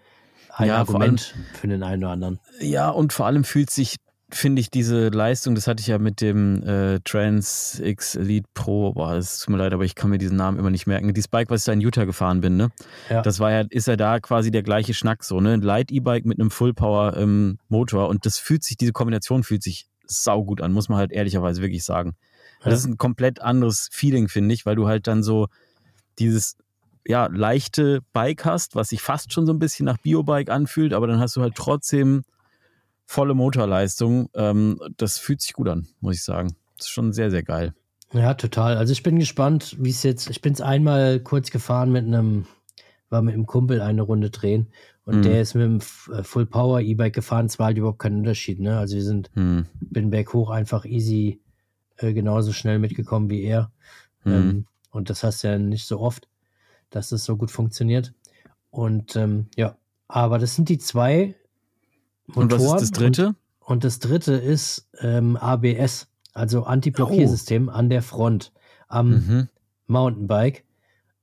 ein ja, Argument allem, für den einen oder anderen. Ja, und vor allem fühlt sich, finde ich, diese Leistung, das hatte ich ja mit dem äh, Trans X Elite Pro, boah, es tut mir leid, aber ich kann mir diesen Namen immer nicht merken. Die Bike, was ich da in Utah gefahren bin, ne? Ja. Das war ja, ist ja da quasi der gleiche Schnack, so, ne? Ein Light E-Bike mit einem Full Power ähm, Motor und das fühlt sich, diese Kombination fühlt sich saugut an, muss man halt ehrlicherweise wirklich sagen. Ja. Das ist ein komplett anderes Feeling, finde ich, weil du halt dann so dieses ja, leichte Bike hast, was sich fast schon so ein bisschen nach Biobike anfühlt, aber dann hast du halt trotzdem volle Motorleistung. Ähm, das fühlt sich gut an, muss ich sagen. Das ist schon sehr, sehr geil. Ja, total. Also ich bin gespannt, wie es jetzt. Ich bin es einmal kurz gefahren mit einem, war mit einem Kumpel eine Runde drehen und mhm. der ist mit einem äh, Full Power E-Bike gefahren. Es war halt überhaupt kein Unterschied. Ne? Also wir sind, mhm. bin berghoch einfach easy äh, genauso schnell mitgekommen wie er. Mhm. Ähm, und das hast du ja nicht so oft dass es so gut funktioniert. Und ähm, ja, aber das sind die zwei Motoren. Und was ist das dritte? Und, und das dritte ist ähm, ABS, also Anti-Blockiersystem oh. an der Front am mhm. Mountainbike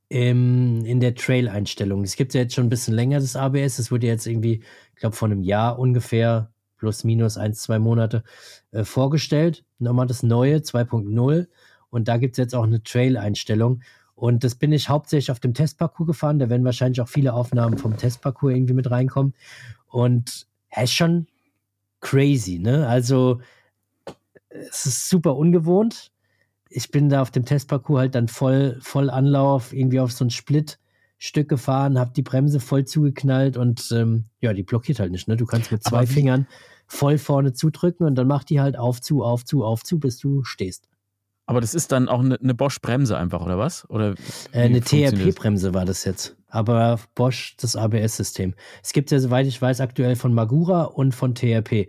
im, in der Trail-Einstellung. Es gibt ja jetzt schon ein bisschen länger, das ABS. Es wurde jetzt irgendwie, ich glaube, vor einem Jahr ungefähr, plus minus ein, zwei Monate, äh, vorgestellt. Nochmal das neue 2.0. Und da gibt es jetzt auch eine Trail-Einstellung. Und das bin ich hauptsächlich auf dem Testparcours gefahren. Da werden wahrscheinlich auch viele Aufnahmen vom Testparcours irgendwie mit reinkommen. Und er ist schon crazy, ne? Also, es ist super ungewohnt. Ich bin da auf dem Testparcours halt dann voll, voll Anlauf, irgendwie auf so ein Splitstück gefahren, habe die Bremse voll zugeknallt und ähm, ja, die blockiert halt nicht, ne? Du kannst mit zwei Fingern voll vorne zudrücken und dann macht die halt auf, zu, auf, zu, auf, zu, bis du stehst. Aber das ist dann auch eine, eine Bosch-Bremse einfach, oder was? Oder äh, eine TRP-Bremse war das jetzt. Aber Bosch, das ABS-System. Es gibt ja, soweit ich weiß, aktuell von Magura und von TRP.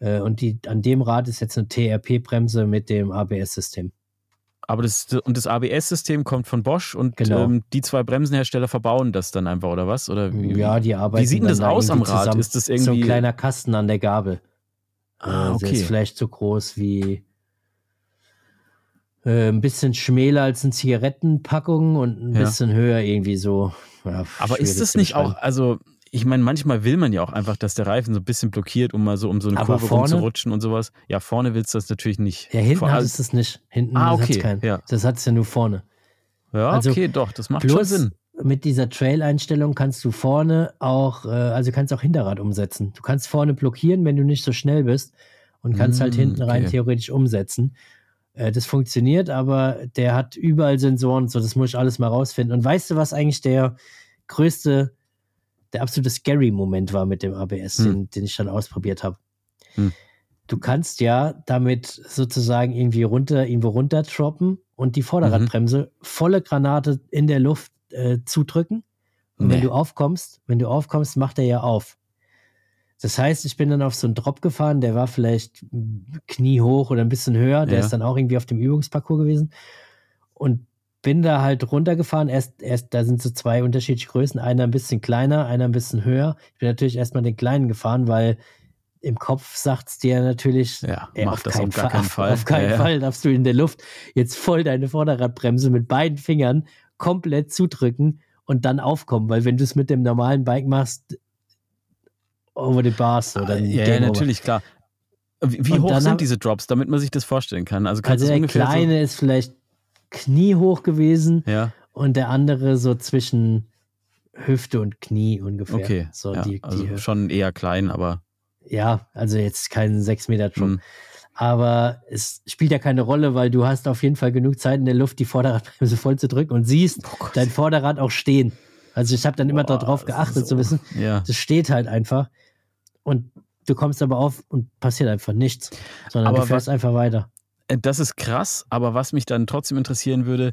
Äh, und die, an dem Rad ist jetzt eine TRP-Bremse mit dem ABS-System. Aber das, und das ABS-System kommt von Bosch und genau. ähm, die zwei Bremsenhersteller verbauen das dann einfach, oder was? Oder wie, ja, die arbeiten. Wie sieht denn das aus am Rad? Zusammen. Ist das irgendwie. So ein kleiner Kasten an der Gabel. Ah, okay. Also ist vielleicht so groß wie äh, ein bisschen schmäler als eine Zigarettenpackung und ein ja. bisschen höher irgendwie so. Ja, Aber ist das nicht auch, also ich meine, manchmal will man ja auch einfach, dass der Reifen so ein bisschen blockiert, um mal so um so eine Aber Kurve vorne? rumzurutschen und sowas. Ja, vorne willst du das natürlich nicht. Ja, hinten hat es das nicht. Hinten ah, okay. hat's keinen. Ja. Das hat es ja nur vorne. Ja, also okay, doch, das macht schon Sinn. Mit dieser Trail-Einstellung kannst du vorne auch, äh, also kannst auch Hinterrad umsetzen. Du kannst vorne blockieren, wenn du nicht so schnell bist und kannst halt mm, halt hinten rein okay. theoretisch umsetzen. Äh, das funktioniert, aber der hat überall Sensoren, so das muss ich alles mal rausfinden. Und weißt du, was eigentlich der größte, der absolute Scary-Moment war mit dem ABS, hm. den, den, ich dann ausprobiert habe? Hm. du kannst ja damit sozusagen irgendwie runter, irgendwo runter droppen und die Vorderradbremse mhm. volle Granate in der Luft äh, zudrücken. Und nee. wenn du aufkommst, wenn du aufkommst, macht er ja auf. Das heißt, ich bin dann auf so einen Drop gefahren, der war vielleicht kniehoch oder ein bisschen höher. Der ja. ist dann auch irgendwie auf dem Übungsparcours gewesen. Und bin da halt runtergefahren. Erst, erst, da sind so zwei unterschiedliche Größen. Einer ein bisschen kleiner, einer ein bisschen höher. Ich bin natürlich erstmal den kleinen gefahren, weil im Kopf sagt es dir natürlich, ja, ey, mach auf das auf gar keinen Fall. Auf keinen ja, Fall darfst du in der Luft jetzt voll deine Vorderradbremse mit beiden Fingern komplett zudrücken und dann aufkommen, weil wenn du es mit dem normalen Bike machst, over the bars oder ja, ja, natürlich, klar. Wie, wie hoch sind diese Drops, damit man sich das vorstellen kann? Also, also der kleine so ist vielleicht kniehoch gewesen ja. und der andere so zwischen Hüfte und Knie ungefähr. Okay, so ja, die, also die schon eher klein, aber ja, also jetzt kein 6 Meter Drop. Mhm. Aber es spielt ja keine Rolle, weil du hast auf jeden Fall genug Zeit in der Luft, die Vorderradbremse voll zu drücken und siehst oh dein Vorderrad auch stehen. Also ich habe dann immer darauf geachtet so, zu wissen, ja. das steht halt einfach. Und du kommst aber auf und passiert einfach nichts, sondern aber du fährst was, einfach weiter. Äh, das ist krass, aber was mich dann trotzdem interessieren würde,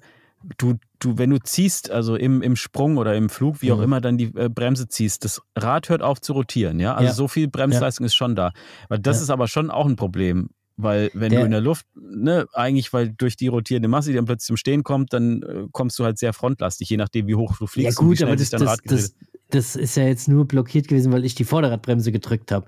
du, du, wenn du ziehst, also im, im Sprung oder im Flug, wie auch mhm. immer, dann die äh, Bremse ziehst, das Rad hört auf zu rotieren, ja? Also ja. so viel Bremsleistung ja. ist schon da. Weil das ja. ist aber schon auch ein Problem. Weil wenn der, du in der Luft, ne, eigentlich, weil durch die rotierende Masse, die dann plötzlich zum Stehen kommt, dann äh, kommst du halt sehr frontlastig, je nachdem, wie hoch du fliegst. Ja gut, aber das, das, das, das, ist ja jetzt nur blockiert gewesen, weil ich die Vorderradbremse gedrückt habe.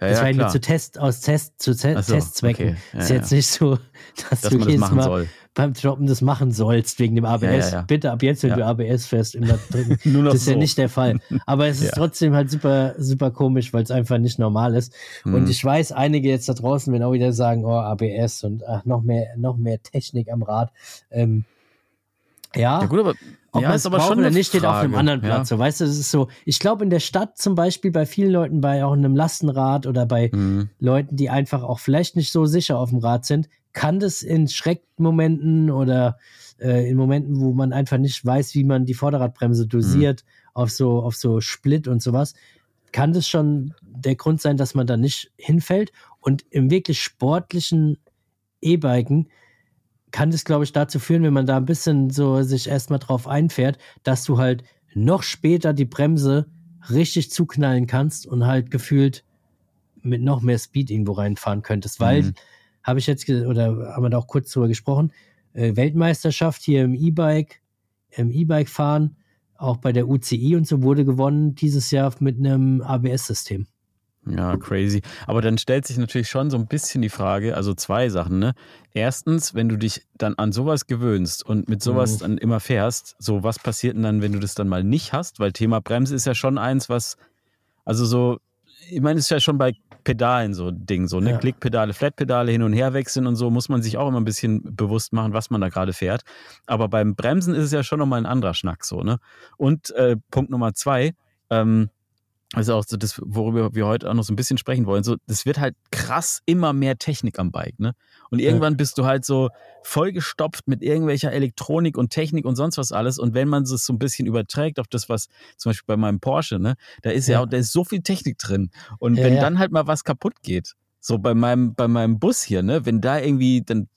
Ja, das ja, war nur zu Test, aus Test, zu Te so, Testzwecken. Okay. Ja, ist jetzt nicht so, dass, dass du jedes Mal soll. beim Droppen das machen sollst wegen dem ABS. Bitte ab jetzt, wenn du ABS fährst, immer drücken. Nur noch das ist so. ja nicht der Fall. Aber es ist trotzdem halt super, super komisch, weil es einfach nicht normal ist. Mhm. Und ich weiß, einige jetzt da draußen werden auch wieder sagen, oh, ABS und ach, noch mehr, noch mehr Technik am Rad. Ähm, ja, ja gut, aber ob ja, man es aber schon oder nicht, steht auf einem anderen Platz. Ja. So, weißt du, es ist so, ich glaube, in der Stadt zum Beispiel bei vielen Leuten, bei auch einem Lastenrad oder bei mhm. Leuten, die einfach auch vielleicht nicht so sicher auf dem Rad sind, kann das in Schreckmomenten oder äh, in Momenten, wo man einfach nicht weiß, wie man die Vorderradbremse dosiert, mhm. auf so, auf so Split und sowas, kann das schon der Grund sein, dass man da nicht hinfällt. Und im wirklich sportlichen E-Biken kann das, glaube ich, dazu führen, wenn man da ein bisschen so sich erstmal drauf einfährt, dass du halt noch später die Bremse richtig zuknallen kannst und halt gefühlt mit noch mehr Speed irgendwo reinfahren könntest. Weil, mhm. habe ich jetzt, oder haben wir da auch kurz drüber gesprochen, äh, Weltmeisterschaft hier im E-Bike, im E-Bike fahren, auch bei der UCI und so wurde gewonnen dieses Jahr mit einem ABS-System. Ja, crazy. Aber dann stellt sich natürlich schon so ein bisschen die Frage, also zwei Sachen, ne? Erstens, wenn du dich dann an sowas gewöhnst und mit sowas mhm. dann immer fährst, so was passiert denn dann, wenn du das dann mal nicht hast? Weil Thema Bremse ist ja schon eins, was, also so, ich meine, es ist ja schon bei Pedalen so ein Ding, so, ne? Ja. Klickpedale, Flatpedale hin und her wechseln und so, muss man sich auch immer ein bisschen bewusst machen, was man da gerade fährt. Aber beim Bremsen ist es ja schon nochmal ein anderer Schnack, so, ne? Und äh, Punkt Nummer zwei, ähm, also auch so das, worüber wir heute auch noch so ein bisschen sprechen wollen. So, das wird halt krass immer mehr Technik am Bike, ne? Und irgendwann ja. bist du halt so vollgestopft mit irgendwelcher Elektronik und Technik und sonst was alles. Und wenn man es so ein bisschen überträgt auf das, was zum Beispiel bei meinem Porsche, ne, da ist ja, ja da ist so viel Technik drin. Und ja, wenn dann halt mal was kaputt geht, so bei meinem, bei meinem Bus hier, ne, wenn da irgendwie, dann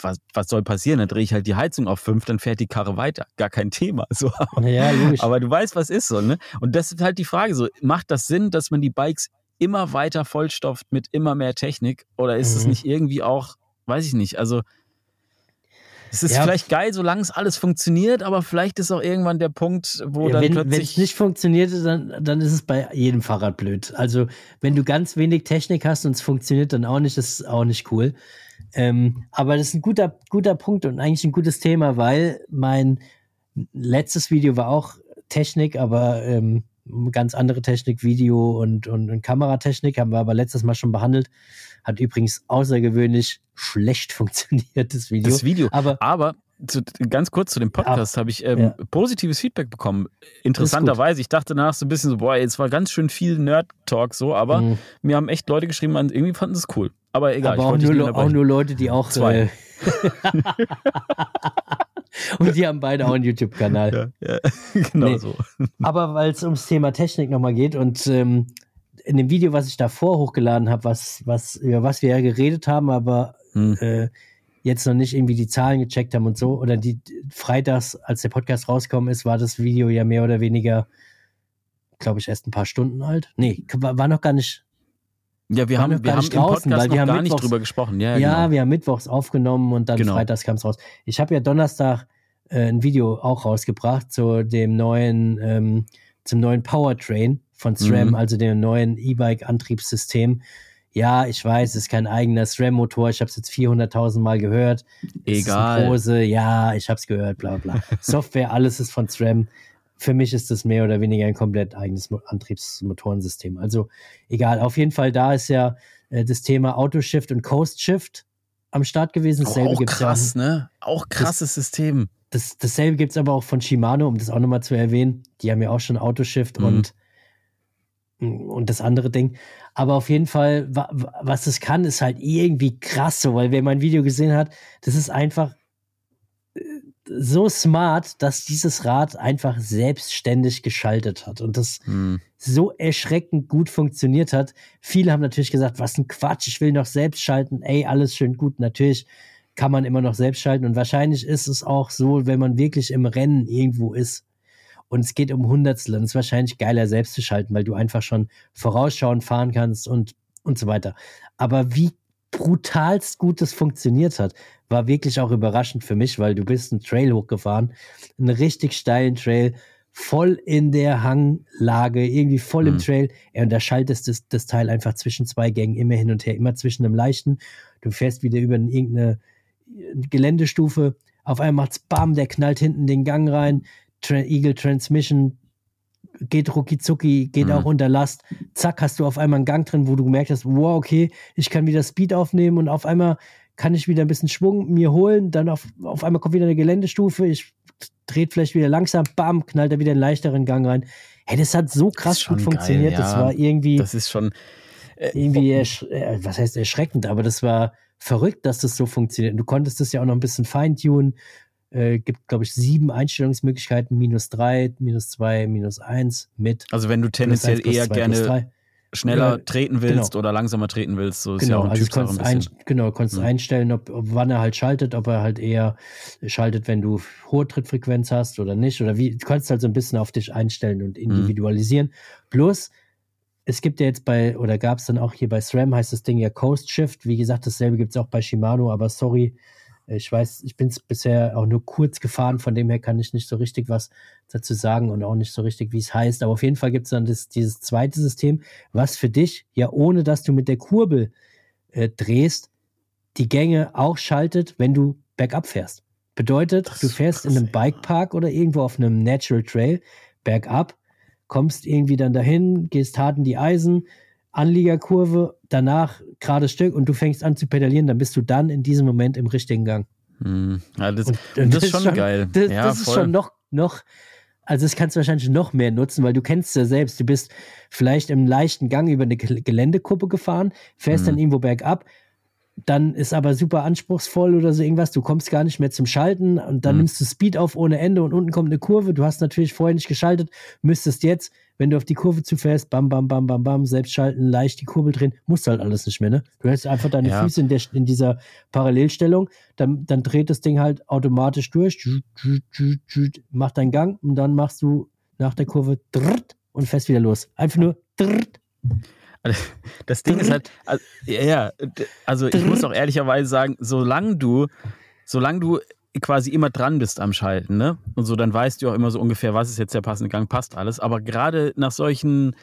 was, was soll passieren? Dann drehe ich halt die Heizung auf fünf, dann fährt die Karre weiter. Gar kein Thema. So. Ja, logisch. Aber du weißt, was ist so, ne? Und das ist halt die Frage so, macht das Sinn, dass man die Bikes immer weiter vollstopft mit immer mehr Technik? Oder ist es mhm. nicht irgendwie auch, weiß ich nicht, also es ist ja. vielleicht geil, solange es alles funktioniert, aber vielleicht ist auch irgendwann der Punkt, wo ja, dann wenn, plötzlich. Wenn es nicht funktioniert, dann, dann ist es bei jedem Fahrrad blöd. Also, wenn du ganz wenig Technik hast und es funktioniert dann auch nicht, das ist auch nicht cool. Ähm, aber das ist ein guter, guter Punkt und eigentlich ein gutes Thema, weil mein letztes Video war auch Technik, aber ähm, ganz andere Technik, Video und, und, und Kameratechnik, haben wir aber letztes Mal schon behandelt. Hat übrigens außergewöhnlich schlecht funktioniert, das Video. Das Video, aber, aber zu, ganz kurz zu dem Podcast habe ich ähm, ja. positives Feedback bekommen. Interessanterweise, ich dachte danach so ein bisschen so, boah, jetzt war ganz schön viel Nerd-Talk so, aber mhm. mir haben echt Leute geschrieben, irgendwie fanden sie es cool. Aber egal. Aber auch nur, auch, nur, Leute, die auch zwei. Äh, Und die haben beide auch einen YouTube-Kanal. Ja, ja, genau nee. so. Aber weil es ums Thema Technik nochmal geht und ähm, in dem Video, was ich davor hochgeladen habe, was, was, über was wir ja geredet haben, aber hm. äh, jetzt noch nicht irgendwie die Zahlen gecheckt haben und so, oder die freitags, als der Podcast rausgekommen ist, war das Video ja mehr oder weniger, glaube ich, erst ein paar Stunden alt. Nee, war, war noch gar nicht. Ja, wir haben, wir haben draußen, im Podcast noch gar nicht drüber gesprochen. Ja, ja genau. wir haben mittwochs aufgenommen und dann genau. freitags kam es raus. Ich habe ja Donnerstag äh, ein Video auch rausgebracht zu dem neuen, ähm, zum neuen Powertrain von SRAM, mhm. also dem neuen E-Bike-Antriebssystem ja, ich weiß, es ist kein eigener SRAM-Motor, ich habe es jetzt 400.000 Mal gehört. Egal. Große, ja, ich habe es gehört, bla bla. Software, alles ist von SRAM. Für mich ist das mehr oder weniger ein komplett eigenes Antriebsmotorensystem. Also egal, auf jeden Fall, da ist ja äh, das Thema Autoshift und Coast Shift am Start gewesen. Dasselbe auch, auch krass, ja, ne? Auch krasses das, System. Das, dasselbe gibt es aber auch von Shimano, um das auch nochmal zu erwähnen. Die haben ja auch schon Autoshift mhm. und und das andere Ding. Aber auf jeden Fall, was es kann, ist halt irgendwie krass so, weil wer mein Video gesehen hat, das ist einfach so smart, dass dieses Rad einfach selbstständig geschaltet hat und das hm. so erschreckend gut funktioniert hat. Viele haben natürlich gesagt, was ein Quatsch, ich will noch selbst schalten. Ey, alles schön gut. Natürlich kann man immer noch selbst schalten und wahrscheinlich ist es auch so, wenn man wirklich im Rennen irgendwo ist und es geht um Hundertstel und es ist wahrscheinlich geiler selbst zu schalten, weil du einfach schon vorausschauend fahren kannst und, und so weiter. Aber wie brutalst gut das funktioniert hat, war wirklich auch überraschend für mich, weil du bist einen Trail hochgefahren, einen richtig steilen Trail, voll in der Hanglage, irgendwie voll mhm. im Trail. Ja, und da schaltest das, das Teil einfach zwischen zwei Gängen immer hin und her, immer zwischen einem leichten. Du fährst wieder über irgendeine Geländestufe. Auf einmal macht's Bam, der knallt hinten den Gang rein. Tra Eagle Transmission geht rucki zucki, geht mhm. auch unter Last. Zack, hast du auf einmal einen Gang drin, wo du gemerkt hast, wow, okay, ich kann wieder Speed aufnehmen und auf einmal kann ich wieder ein bisschen Schwung mir holen. Dann auf, auf einmal kommt wieder eine Geländestufe, ich dreht vielleicht wieder langsam, bam, knallt er wieder einen leichteren Gang rein. Hey, das hat so krass gut funktioniert. Geil, ja. Das war irgendwie. Das ist schon. Äh, irgendwie, äh, was heißt erschreckend, aber das war verrückt, dass das so funktioniert. Du konntest das ja auch noch ein bisschen feintunen äh, gibt, glaube ich, sieben Einstellungsmöglichkeiten, minus drei, minus zwei, minus eins, mit. Also wenn du tendenziell 1, eher zwei, gerne schneller genau, treten willst genau. oder langsamer treten willst, so ist genau, ja auch ein also konntest ein, Genau, konntest mhm. einstellen, ob, ob, wann er halt schaltet, ob er halt eher schaltet, wenn du hohe Trittfrequenz hast oder nicht, oder wie, du kannst halt so ein bisschen auf dich einstellen und mhm. individualisieren. Mhm. Plus, es gibt ja jetzt bei, oder gab es dann auch hier bei SRAM, heißt das Ding ja Coast Shift. Wie gesagt, dasselbe gibt es auch bei Shimano, aber sorry, ich weiß, ich bin es bisher auch nur kurz gefahren, von dem her kann ich nicht so richtig was dazu sagen und auch nicht so richtig, wie es heißt. Aber auf jeden Fall gibt es dann das, dieses zweite System, was für dich, ja, ohne dass du mit der Kurbel äh, drehst, die Gänge auch schaltet, wenn du bergab fährst. Bedeutet, du fährst krass, in einem Bikepark oder irgendwo auf einem Natural Trail bergab, kommst irgendwie dann dahin, gehst hart in die Eisen, Anliegerkurve, danach gerade Stück und du fängst an zu pedalieren, dann bist du dann in diesem Moment im richtigen Gang. Hm. Ja, das, und, und das, ist schon, geil. Das, ja, das ist schon noch, noch, also das kannst du wahrscheinlich noch mehr nutzen, weil du kennst ja selbst, du bist vielleicht im leichten Gang über eine Geländekuppe gefahren, fährst hm. dann irgendwo bergab, dann ist aber super anspruchsvoll oder so irgendwas, du kommst gar nicht mehr zum Schalten und dann mhm. nimmst du Speed auf ohne Ende und unten kommt eine Kurve, du hast natürlich vorher nicht geschaltet, müsstest jetzt, wenn du auf die Kurve zufährst, bam, bam, bam, bam, bam, selbst schalten, leicht die Kurbel drehen, musst du halt alles nicht mehr, ne? Du hältst einfach deine ja. Füße in, der, in dieser Parallelstellung, dann, dann dreht das Ding halt automatisch durch, macht deinen Gang und dann machst du nach der Kurve und fährst wieder los. Einfach nur das Ding ist halt, also, ja, also ich muss auch ehrlicherweise sagen, solange du, solange du quasi immer dran bist am Schalten, ne? Und so, dann weißt du auch immer so ungefähr, was ist jetzt der passende Gang, passt alles. Aber gerade nach solchen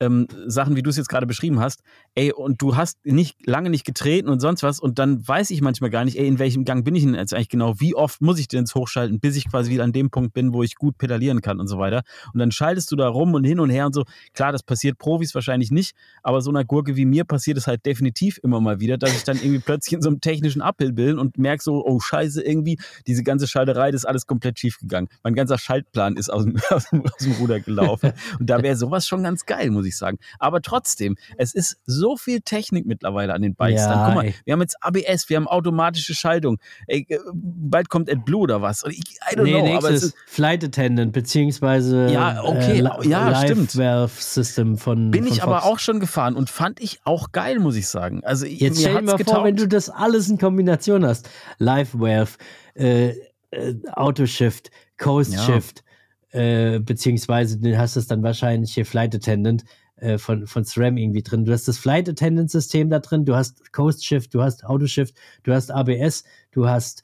ähm, Sachen, wie du es jetzt gerade beschrieben hast, ey, und du hast nicht lange nicht getreten und sonst was, und dann weiß ich manchmal gar nicht, ey, in welchem Gang bin ich denn jetzt eigentlich genau, wie oft muss ich denn jetzt hochschalten, bis ich quasi wieder an dem Punkt bin, wo ich gut pedalieren kann und so weiter. Und dann schaltest du da rum und hin und her und so. Klar, das passiert Profis wahrscheinlich nicht, aber so einer Gurke wie mir passiert es halt definitiv immer mal wieder, dass ich dann irgendwie plötzlich in so einem technischen Uphill bin und merke so, oh Scheiße, irgendwie, diese ganze Schalterei, das ist alles komplett schief gegangen. Mein ganzer Schaltplan ist aus dem, aus dem, Ruder gelaufen. Und da wäre sowas schon ganz geil, muss ich ich sagen. Aber trotzdem, es ist so viel Technik mittlerweile an den Bikes. Ja, Dann, guck mal, ey. wir haben jetzt ABS, wir haben automatische Schaltung. Ey, äh, bald kommt AdBlue oder was. Ich, I don't Nee, know, aber es ist, Flight Attendant, beziehungsweise Ja, okay, Li- ja, Live stimmt. Valve System von bin von ich aber Fox. auch schon gefahren und fand ich auch geil, muss ich sagen. Also Jetzt stell dir mal getaugt. vor, wenn du das alles in Kombination hast. Live Valve, äh, äh, Autoshift, Coast. Shift, äh, beziehungsweise du hast es dann wahrscheinlich hier Flight Attendant äh, von, von SRAM irgendwie drin. Du hast das Flight Attendant System da drin, du hast Coast Shift, du hast Autoshift, du hast ABS, du hast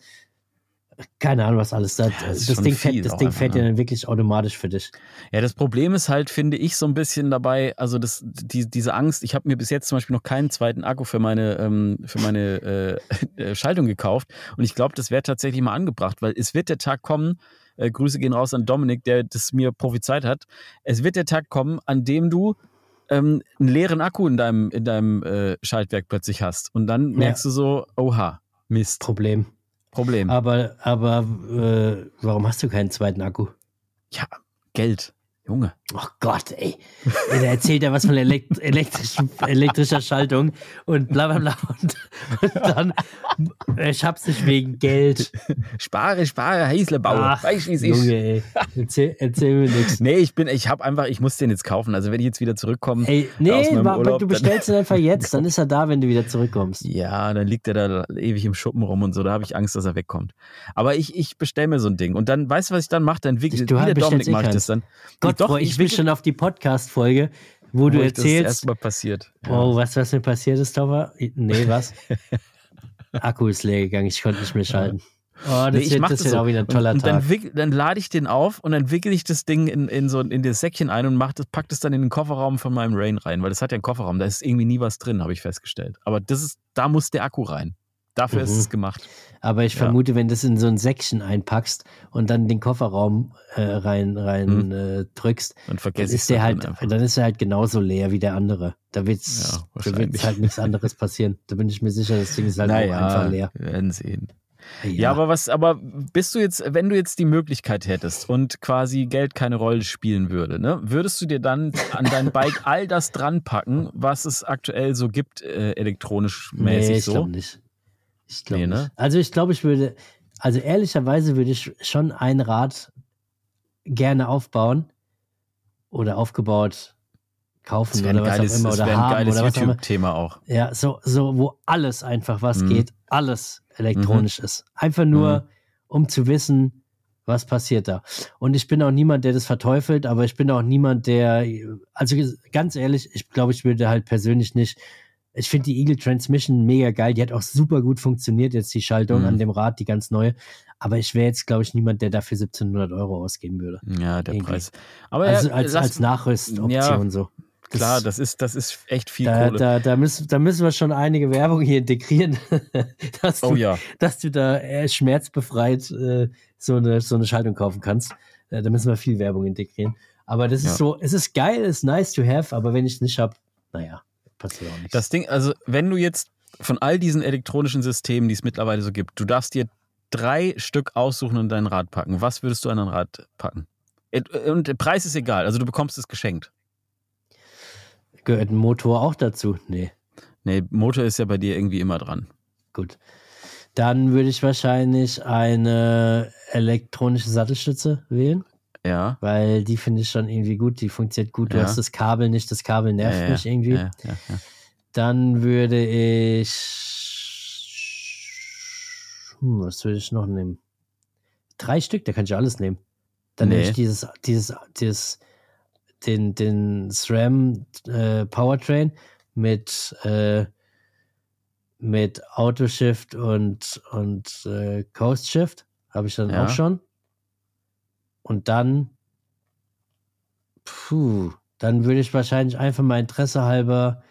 keine Ahnung, was alles da. das ist das schon Ding, fährt, das Ding einfach, fährt ja ne? dann wirklich automatisch für dich. Ja, das Problem ist halt, finde ich, so ein bisschen dabei, also das, die, diese Angst, ich habe mir bis jetzt zum Beispiel noch keinen zweiten Akku für meine, ähm, für meine äh, äh, Schaltung gekauft und ich glaube, das wäre tatsächlich mal angebracht, weil es wird der Tag kommen, äh, Grüße gehen raus an Dominik, der das mir prophezeit hat, es wird der Tag kommen, an dem du ähm, einen leeren Akku in deinem, in deinem äh, Schaltwerk plötzlich hast und dann Ja. merkst du so, oha, Mist, Problem. Problem. Aber, aber äh, warum hast du keinen zweiten Akku? Ja, Geld, Junge. Oh Gott, ey. der erzählt ja was von elekt elektrisch, elektrischer Schaltung und bla bla bla. Und, und dann, ich hab's nicht wegen Geld. Spare, spare, Heißlebauer. Weißt du, wie es ist? Junge, ey. Erzähl, erzähl mir nichts. Nee, ich bin, ich habe einfach, ich muss den jetzt kaufen. Also wenn ich jetzt wieder zurückkomme, Ey, nee, meinem wa- Urlaub, du bestellst ihn einfach jetzt, dann ist er da, wenn du wieder zurückkommst. ja, dann liegt er da ewig im Schuppen rum und so. Da habe ich Angst, dass er wegkommt. Aber ich, ich bestelle mir so ein Ding und dann, weißt du, was ich dann mache? Dann wickel Du wie der bestellst Dominik eh mache ich das dann. Gott, doch, freue ich mich wickel- schon auf die Podcast-Folge, wo du wo ich Das, das erzählst, erste Mal passiert. oh, was, was mir passiert ist, Topper? Nee, was? Akku ist leer gegangen, ich konnte nicht mehr schalten. Oh, das Nee, ich wird, mach das das so. auch wieder ein toller und, und Tag. dann, dann lade ich den auf und dann wickel ich das Ding in, in so in das Säckchen ein und mach das, pack das dann in den Kofferraum von meinem Rain rein, weil das hat ja einen Kofferraum, da ist irgendwie nie was drin, habe ich festgestellt. Aber das ist, da muss der Akku rein. Dafür ist Mhm. es gemacht. Aber ich Ja. vermute, wenn du es in so ein Säckchen einpackst und dann den Kofferraum äh, rein, rein Mhm. äh, drückst, Dann dann ist der halt, dann einfach. dann ist er halt genauso leer wie der andere. Da Ja, da wird's wahrscheinlich. halt nichts anderes passieren. Da bin ich mir sicher, das Ding ist halt auch einfach leer. wir werden sehen. Ja. aber was, aber bist du jetzt, wenn du jetzt die Möglichkeit hättest und quasi Geld keine Rolle spielen würde, ne, würdest du dir dann an dein Bike all das dran packen, was es aktuell so gibt, äh, elektronisch mäßig nee, ich so? nicht. Ich glaube Nee, ne? Also ich glaube, ich würde, also ehrlicherweise würde ich schon ein Rad gerne aufbauen oder aufgebaut kaufen oder ein was geiles, auch immer oder haben geiles oder was auch immer. YouTube-Thema auch. Ja, so, so, wo alles einfach, was Mhm. geht, alles elektronisch ist. Einfach nur, Mhm. um zu wissen, was passiert da. Und ich bin auch niemand, der das verteufelt, aber ich bin auch niemand, der, also ganz ehrlich, ich glaube, ich würde halt persönlich nicht, ich finde die Eagle Transmission mega geil, die hat auch super gut funktioniert, jetzt die Schaltung Mhm. an dem Rad, die ganz neue, aber ich wäre jetzt, glaube ich, niemand, der dafür 1700 Euro ausgeben würde. Ja, der Irgendwie. Preis. Aber Also ja, als, lass- als Nachrüstoption Ja, so. Das- Klar, das ist, das ist echt viel da, Kohle. da, da, müssen, da müssen wir schon einige Werbung hier integrieren, dass, du, oh ja. dass du da äh, schmerzbefreit äh, so, eine, so eine Schaltung kaufen kannst. Äh, da müssen wir viel Werbung integrieren. Aber das ist so, es ist geil, es ist nice to have, aber wenn ich es nicht habe, naja, passiert auch nichts. Das Ding, also wenn du jetzt von all diesen elektronischen Systemen, die es mittlerweile so gibt, du darfst dir drei Stück aussuchen und dein Rad packen. Was würdest du an dein Rad packen? Äh, Und der Preis ist egal, also du bekommst es geschenkt. Gehört ein Motor auch dazu? Nee, Nee, Motor ist ja bei dir irgendwie immer dran. gut. Dann würde ich wahrscheinlich eine elektronische Sattelstütze wählen, Ja. weil die finde ich schon irgendwie gut, die funktioniert gut. Du Ja. hast das Kabel nicht, das Kabel nervt ja, mich irgendwie. Dann würde ich. Hm, was würde ich noch nehmen? Drei Stück, da kann ich alles nehmen. Dann nehme Nee. ich dieses, dieses, dieses, den, den SRAM äh, Powertrain mit, äh, mit Autoshift und, und äh, Coast Shift. Habe ich dann auch schon. Und dann, puh, dann würde ich wahrscheinlich einfach mal Interesse halber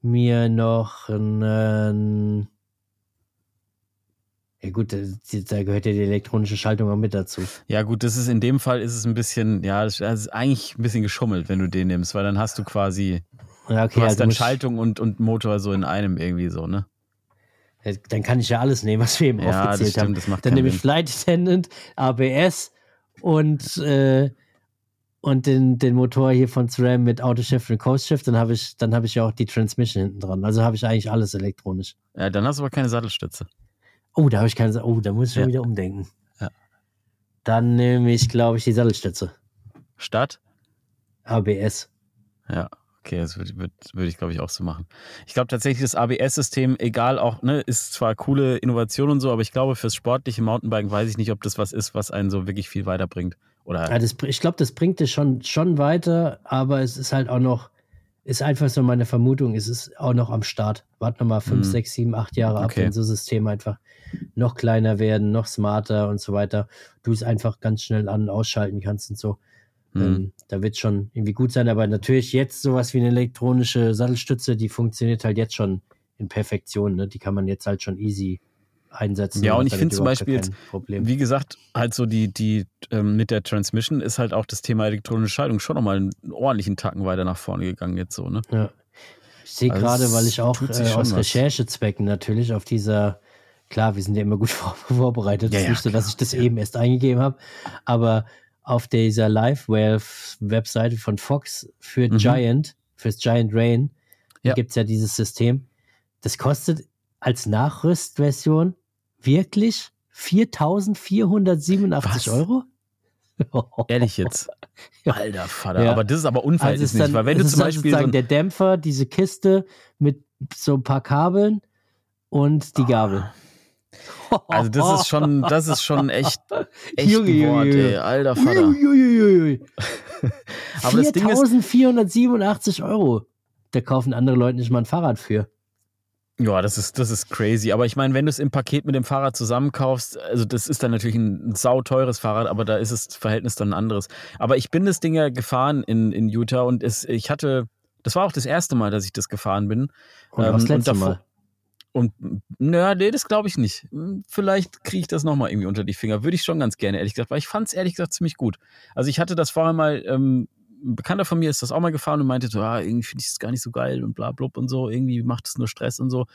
mir noch einen. Ja gut, da, gehört ja die elektronische Schaltung auch mit dazu. Ja, gut, das ist in dem Fall ist es ein bisschen, ja, das ist eigentlich ein bisschen geschummelt, wenn du den nimmst, weil dann hast du quasi, Ja, okay, du hast also dann Schaltung und, und Motor so in einem irgendwie so, ne? Ja, Dann kann ich ja alles nehmen, was wir eben Ja, aufgezählt haben. stimmt, das macht Dann nehme ich. Flight Attendant, ABS und, äh, und den, den Motor hier von SRAM mit Autoshift und Coast Shift, dann habe ich, dann habe ich ja auch die Transmission hinten dran. Also habe ich eigentlich alles elektronisch. Ja, dann hast du aber keine Sattelstütze. Oh, da habe ich keine, oh, da muss ich schon Ja. wieder umdenken. Ja. Dann nehme ich, glaube ich, die Sattelstütze. Statt? ABS. Ja, okay, das würde würd, würd ich, glaube ich, auch so machen. Ich glaube tatsächlich, das ABS-System, egal auch, ne, ist zwar coole Innovation und so, aber ich glaube, fürs sportliche Mountainbiken weiß ich nicht, ob das was ist, was einen so wirklich viel weiterbringt. Oder Ja, das, ich glaube, das bringt dich schon, schon weiter, aber es ist halt auch noch, ist einfach so meine Vermutung, es ist auch noch am Start. Warte nochmal fünf, Mhm. sechs, sieben, acht Jahre ab, Okay. wenn so Systeme einfach noch kleiner werden, noch smarter und so weiter. Du es einfach ganz schnell an- und ausschalten kannst und so. Hm, Ähm, da wird schon irgendwie gut sein, aber natürlich jetzt sowas wie eine elektronische Sattelstütze, die funktioniert halt jetzt schon in Perfektion. Ne? Die kann man jetzt halt schon easy einsetzen. Ja, und ich finde zum Beispiel wie gesagt, halt so die, die ähm, mit der Transmission ist halt auch das Thema elektronische Schaltung schon nochmal einen ordentlichen Tacken weiter nach vorne gegangen jetzt so, ne? Ja. Ich sehe Also gerade, es weil ich auch äh, aus was. Recherchezwecken natürlich auf dieser, klar, wir sind ja immer gut vor, vorbereitet, Ja, es ist ja, nicht so, dass ich das ja. eben erst eingegeben habe, aber auf dieser LiveWave-Webseite von Fox für Mhm. Giant, fürs Giant Rain, Ja. gibt es ja dieses System. Das kostet als Nachrüstversion wirklich 4.487 Was? Euro? Ehrlich jetzt. Alter Vater. Ja. Aber das ist aber Also unverhältnismäßig, ist dann, weil wenn du zum Beispiel so sozusagen ein, der Dämpfer, diese Kiste mit so ein paar Kabeln und die Gabel. Also das ist schon, das ist schon echt, echt Junge, Wort, ey, alter Vater. Aber das Ding ist- 4.487 Euro. Da kaufen andere Leute nicht mal ein Fahrrad für. Ja, das ist, das ist crazy. Aber ich meine, wenn du es im Paket mit dem Fahrrad zusammenkaufst, also das ist dann natürlich ein sauteures Fahrrad, aber da ist das Verhältnis dann ein anderes. Aber ich bin das Ding ja gefahren in, in Utah und es, ich hatte, das war auch das erste Mal, dass ich das gefahren bin. Und Ähm, das und letzte davor- Mal. Und naja, nee, das glaube ich nicht. Vielleicht kriege ich das nochmal irgendwie unter die Finger. Würde ich schon ganz gerne, ehrlich gesagt, weil ich fand es ehrlich gesagt ziemlich gut. Also ich hatte das vorher mal, ähm, ein Bekannter von mir ist das auch mal gefahren und meinte so, ah, irgendwie finde ich das gar nicht so geil und bla blub und so, irgendwie macht es nur Stress und so.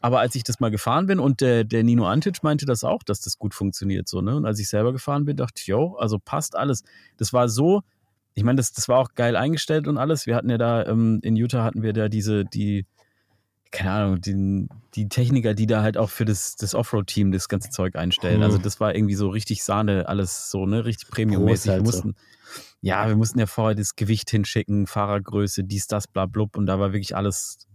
Aber als ich das mal gefahren bin und der, der Nino Antic meinte das auch, dass das gut funktioniert so, ne? Und als ich selber gefahren bin, dachte ich, yo, also passt alles. Das war so, ich meine, das, das war auch geil eingestellt und alles. Wir hatten ja da, ähm, in Utah hatten wir da diese, die, keine Ahnung, die, die Techniker, die da halt auch für das, das Offroad-Team das ganze Zeug einstellen. Hm. Also das war irgendwie so richtig Sahne, alles so, ne, richtig Premium-mäßig. halt wir so. mussten, ja, wir mussten ja vorher das Gewicht hinschicken, Fahrergröße, dies, das, bla, blub. Und da war wirklich alles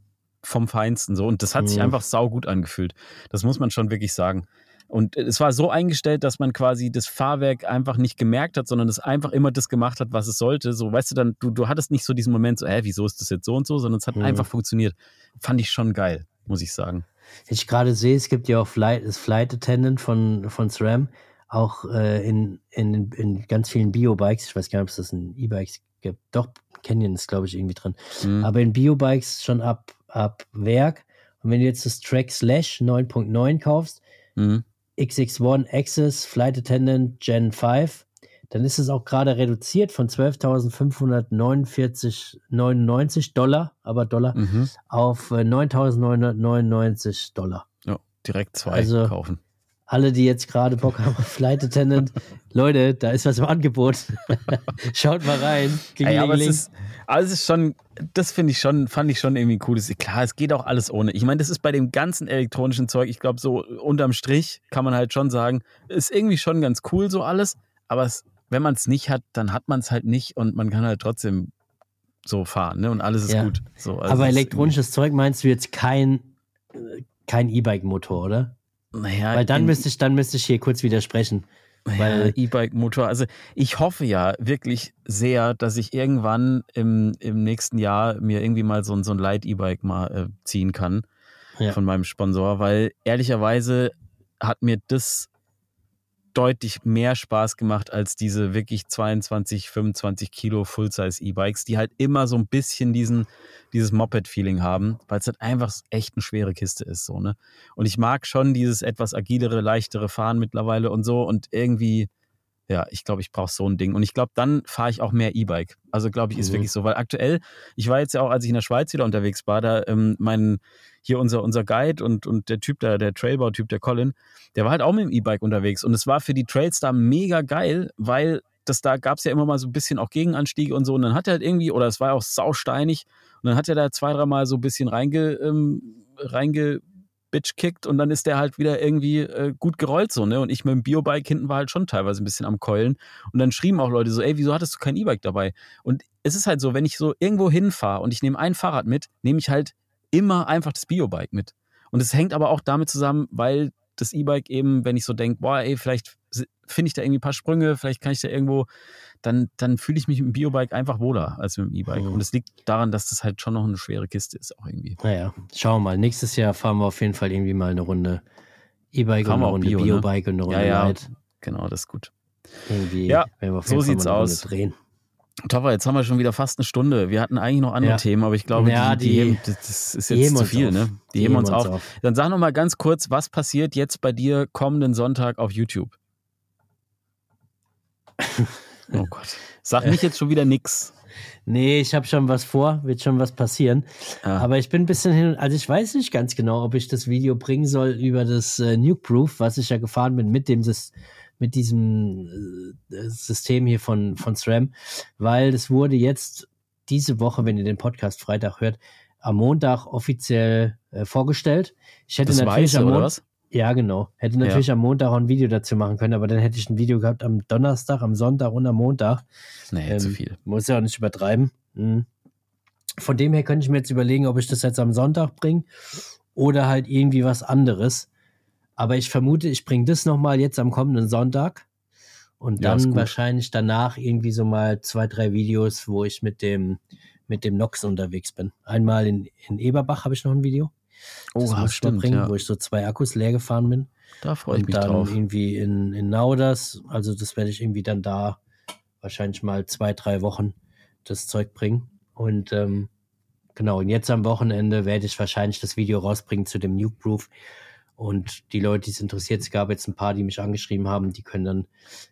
vom Feinsten so. Und das hat sich Hm. einfach saugut angefühlt. Das muss man schon wirklich sagen. Und es war so eingestellt, dass man quasi das Fahrwerk einfach nicht gemerkt hat, sondern es einfach immer das gemacht hat, was es sollte. So, weißt du, dann, du, du hattest nicht so diesen Moment, so, hä, wieso ist das jetzt so und so, sondern es hat Mhm. einfach funktioniert. Fand ich schon geil, muss ich sagen. Ich gerade sehe, es gibt ja auch Flight, das Flight Attendant von, von SRAM, auch äh, in, in, in ganz vielen Bio-Bikes. Ich weiß gar nicht, ob es das in E-Bikes gibt. Doch, Canyon ist, glaube ich, irgendwie drin. Mhm. Aber in Bio-Bikes schon ab, ab Werk. Und wenn du jetzt das Track Slash 9.9 kaufst, Mhm. XX1 Access Flight Attendant Gen 5, dann ist es auch gerade reduziert von 12.549,99 Dollar, aber Dollar, Mhm. auf äh, 9.999 Dollar. Ja, direkt zwei Also- kaufen. Alle, die jetzt gerade Bock haben auf Flight Attendant, Leute, da ist was im Angebot. Schaut mal rein. Ey, aber es ist, aber es ist schon, das finde ich schon, fand ich schon irgendwie cool. Das- Klar, es geht auch alles ohne. Ich meine, das ist bei dem ganzen elektronischen Zeug, ich glaube, so unterm Strich kann man halt schon sagen, ist irgendwie schon ganz cool so alles, aber es, wenn man es nicht hat, dann hat man es halt nicht und man kann halt trotzdem so fahren, ne? Und alles ist Ja. gut. So, also aber elektronisches Zeug meinst du jetzt kein, äh, kein E-Bike-Motor, oder? Naja, Weil dann müsste ich, dann müsste ich hier kurz widersprechen. Ja, Weil- E-Bike-Motor. Also ich hoffe ja wirklich sehr, dass ich irgendwann im, im nächsten Jahr mir irgendwie mal so, ein- so ein Light-E-Bike mal äh, ziehen kann Ja. von meinem Sponsor, weil ehrlicherweise hat mir das deutlich mehr Spaß gemacht als diese wirklich 22, 25 Kilo Full-Size E-Bikes, die halt immer so ein bisschen diesen, dieses Moped-Feeling haben, weil es halt einfach echt eine schwere Kiste ist. So, ne? Und ich mag schon dieses etwas agilere, leichtere Fahren mittlerweile und so und irgendwie, ja, ich glaube, ich brauche so ein Ding. Und ich glaube, dann fahre ich auch mehr E-Bike. Also glaube ich, ist Mhm. wirklich so, weil aktuell, ich war jetzt ja auch, als ich in der Schweiz wieder unterwegs war, da ähm, mein, hier unser, unser Guide und, und der Typ da, der Trailbau-Typ, der Colin, der war halt auch mit dem E-Bike unterwegs. Und es war für die Trails da mega geil, weil dass da gab es ja immer mal so ein bisschen auch Gegenanstiege und so. Und dann hat er halt irgendwie, oder es war auch sausteinig, und dann hat er da zwei, dreimal so ein bisschen reinge, ähm, reinge kickt und dann ist der halt wieder irgendwie äh, gut gerollt so, ne? Und ich mit dem Biobike hinten war halt schon teilweise ein bisschen am Keulen. Und dann schrieben auch Leute so, ey, wieso hattest du kein E-Bike dabei? Und es ist halt so, wenn ich so irgendwo hinfahre und ich nehme ein Fahrrad mit, nehme ich halt immer einfach das Biobike mit. Und es hängt aber auch damit zusammen, weil das E-Bike eben, wenn ich so denke, boah, ey, vielleicht finde ich da irgendwie ein paar Sprünge, vielleicht kann ich da irgendwo, dann, dann fühle ich mich mit dem Biobike einfach wohler als mit dem E-Bike. Mhm. Und es liegt daran, dass das halt schon noch eine schwere Kiste ist, auch irgendwie. Naja, schauen wir mal. Nächstes Jahr fahren wir auf jeden Fall irgendwie mal eine Runde E-Bike und eine Runde Bio, ne? Biobike ne? und eine Runde ja, ja, Genau, das ist gut. Irgendwie ja, so sieht's aus. Drehen. Toffer, jetzt haben wir schon wieder fast eine Stunde. Wir hatten eigentlich noch andere ja. Themen, aber ich glaube, ja, die, die, die heben, das ist jetzt zu viel, ne? Die, die heben uns auf. auf. Dann sag noch mal ganz kurz, was passiert jetzt bei dir kommenden Sonntag auf YouTube? Oh Gott. Sag nicht jetzt schon wieder nix. Nee, ich habe schon was vor, wird schon was passieren. Ah. Aber ich bin ein bisschen hin, also ich weiß nicht ganz genau, ob ich das Video bringen soll über das äh, Nuke Proof, was ich ja gefahren bin mit dem mit diesem äh, System hier von, von SRAM, weil es wurde jetzt diese Woche, wenn ihr den Podcast Freitag hört, am Montag offiziell äh, vorgestellt. Ich hätte das natürlich Weiße, am Montag. Ja, genau. Hätte natürlich ja. am Montag auch ein Video dazu machen können, aber dann hätte ich ein Video gehabt am Donnerstag, am Sonntag und am Montag. Nee, ähm, zu viel. Muss ja auch nicht übertreiben. Mhm. Von dem her könnte ich mir jetzt überlegen, ob ich das jetzt am Sonntag bringe oder halt irgendwie was anderes. Aber ich vermute, ich bringe das nochmal jetzt am kommenden Sonntag. Und dann ja, wahrscheinlich danach irgendwie so mal zwei, drei Videos, wo ich mit dem, mit dem Nox unterwegs bin. Einmal in, in Eberbach habe ich noch ein Video. Oh, das stimmt, bringen, ja. wo ich so zwei Akkus leer gefahren bin. Da freue ich und mich dann drauf. irgendwie in, in Nauders, also das werde ich irgendwie dann da wahrscheinlich mal zwei, drei Wochen das Zeug bringen. Und ähm, genau, und jetzt am Wochenende werde ich wahrscheinlich das Video rausbringen zu dem Nuke Proof und die Leute, die es interessiert, es gab jetzt ein paar, die mich angeschrieben haben, die können dann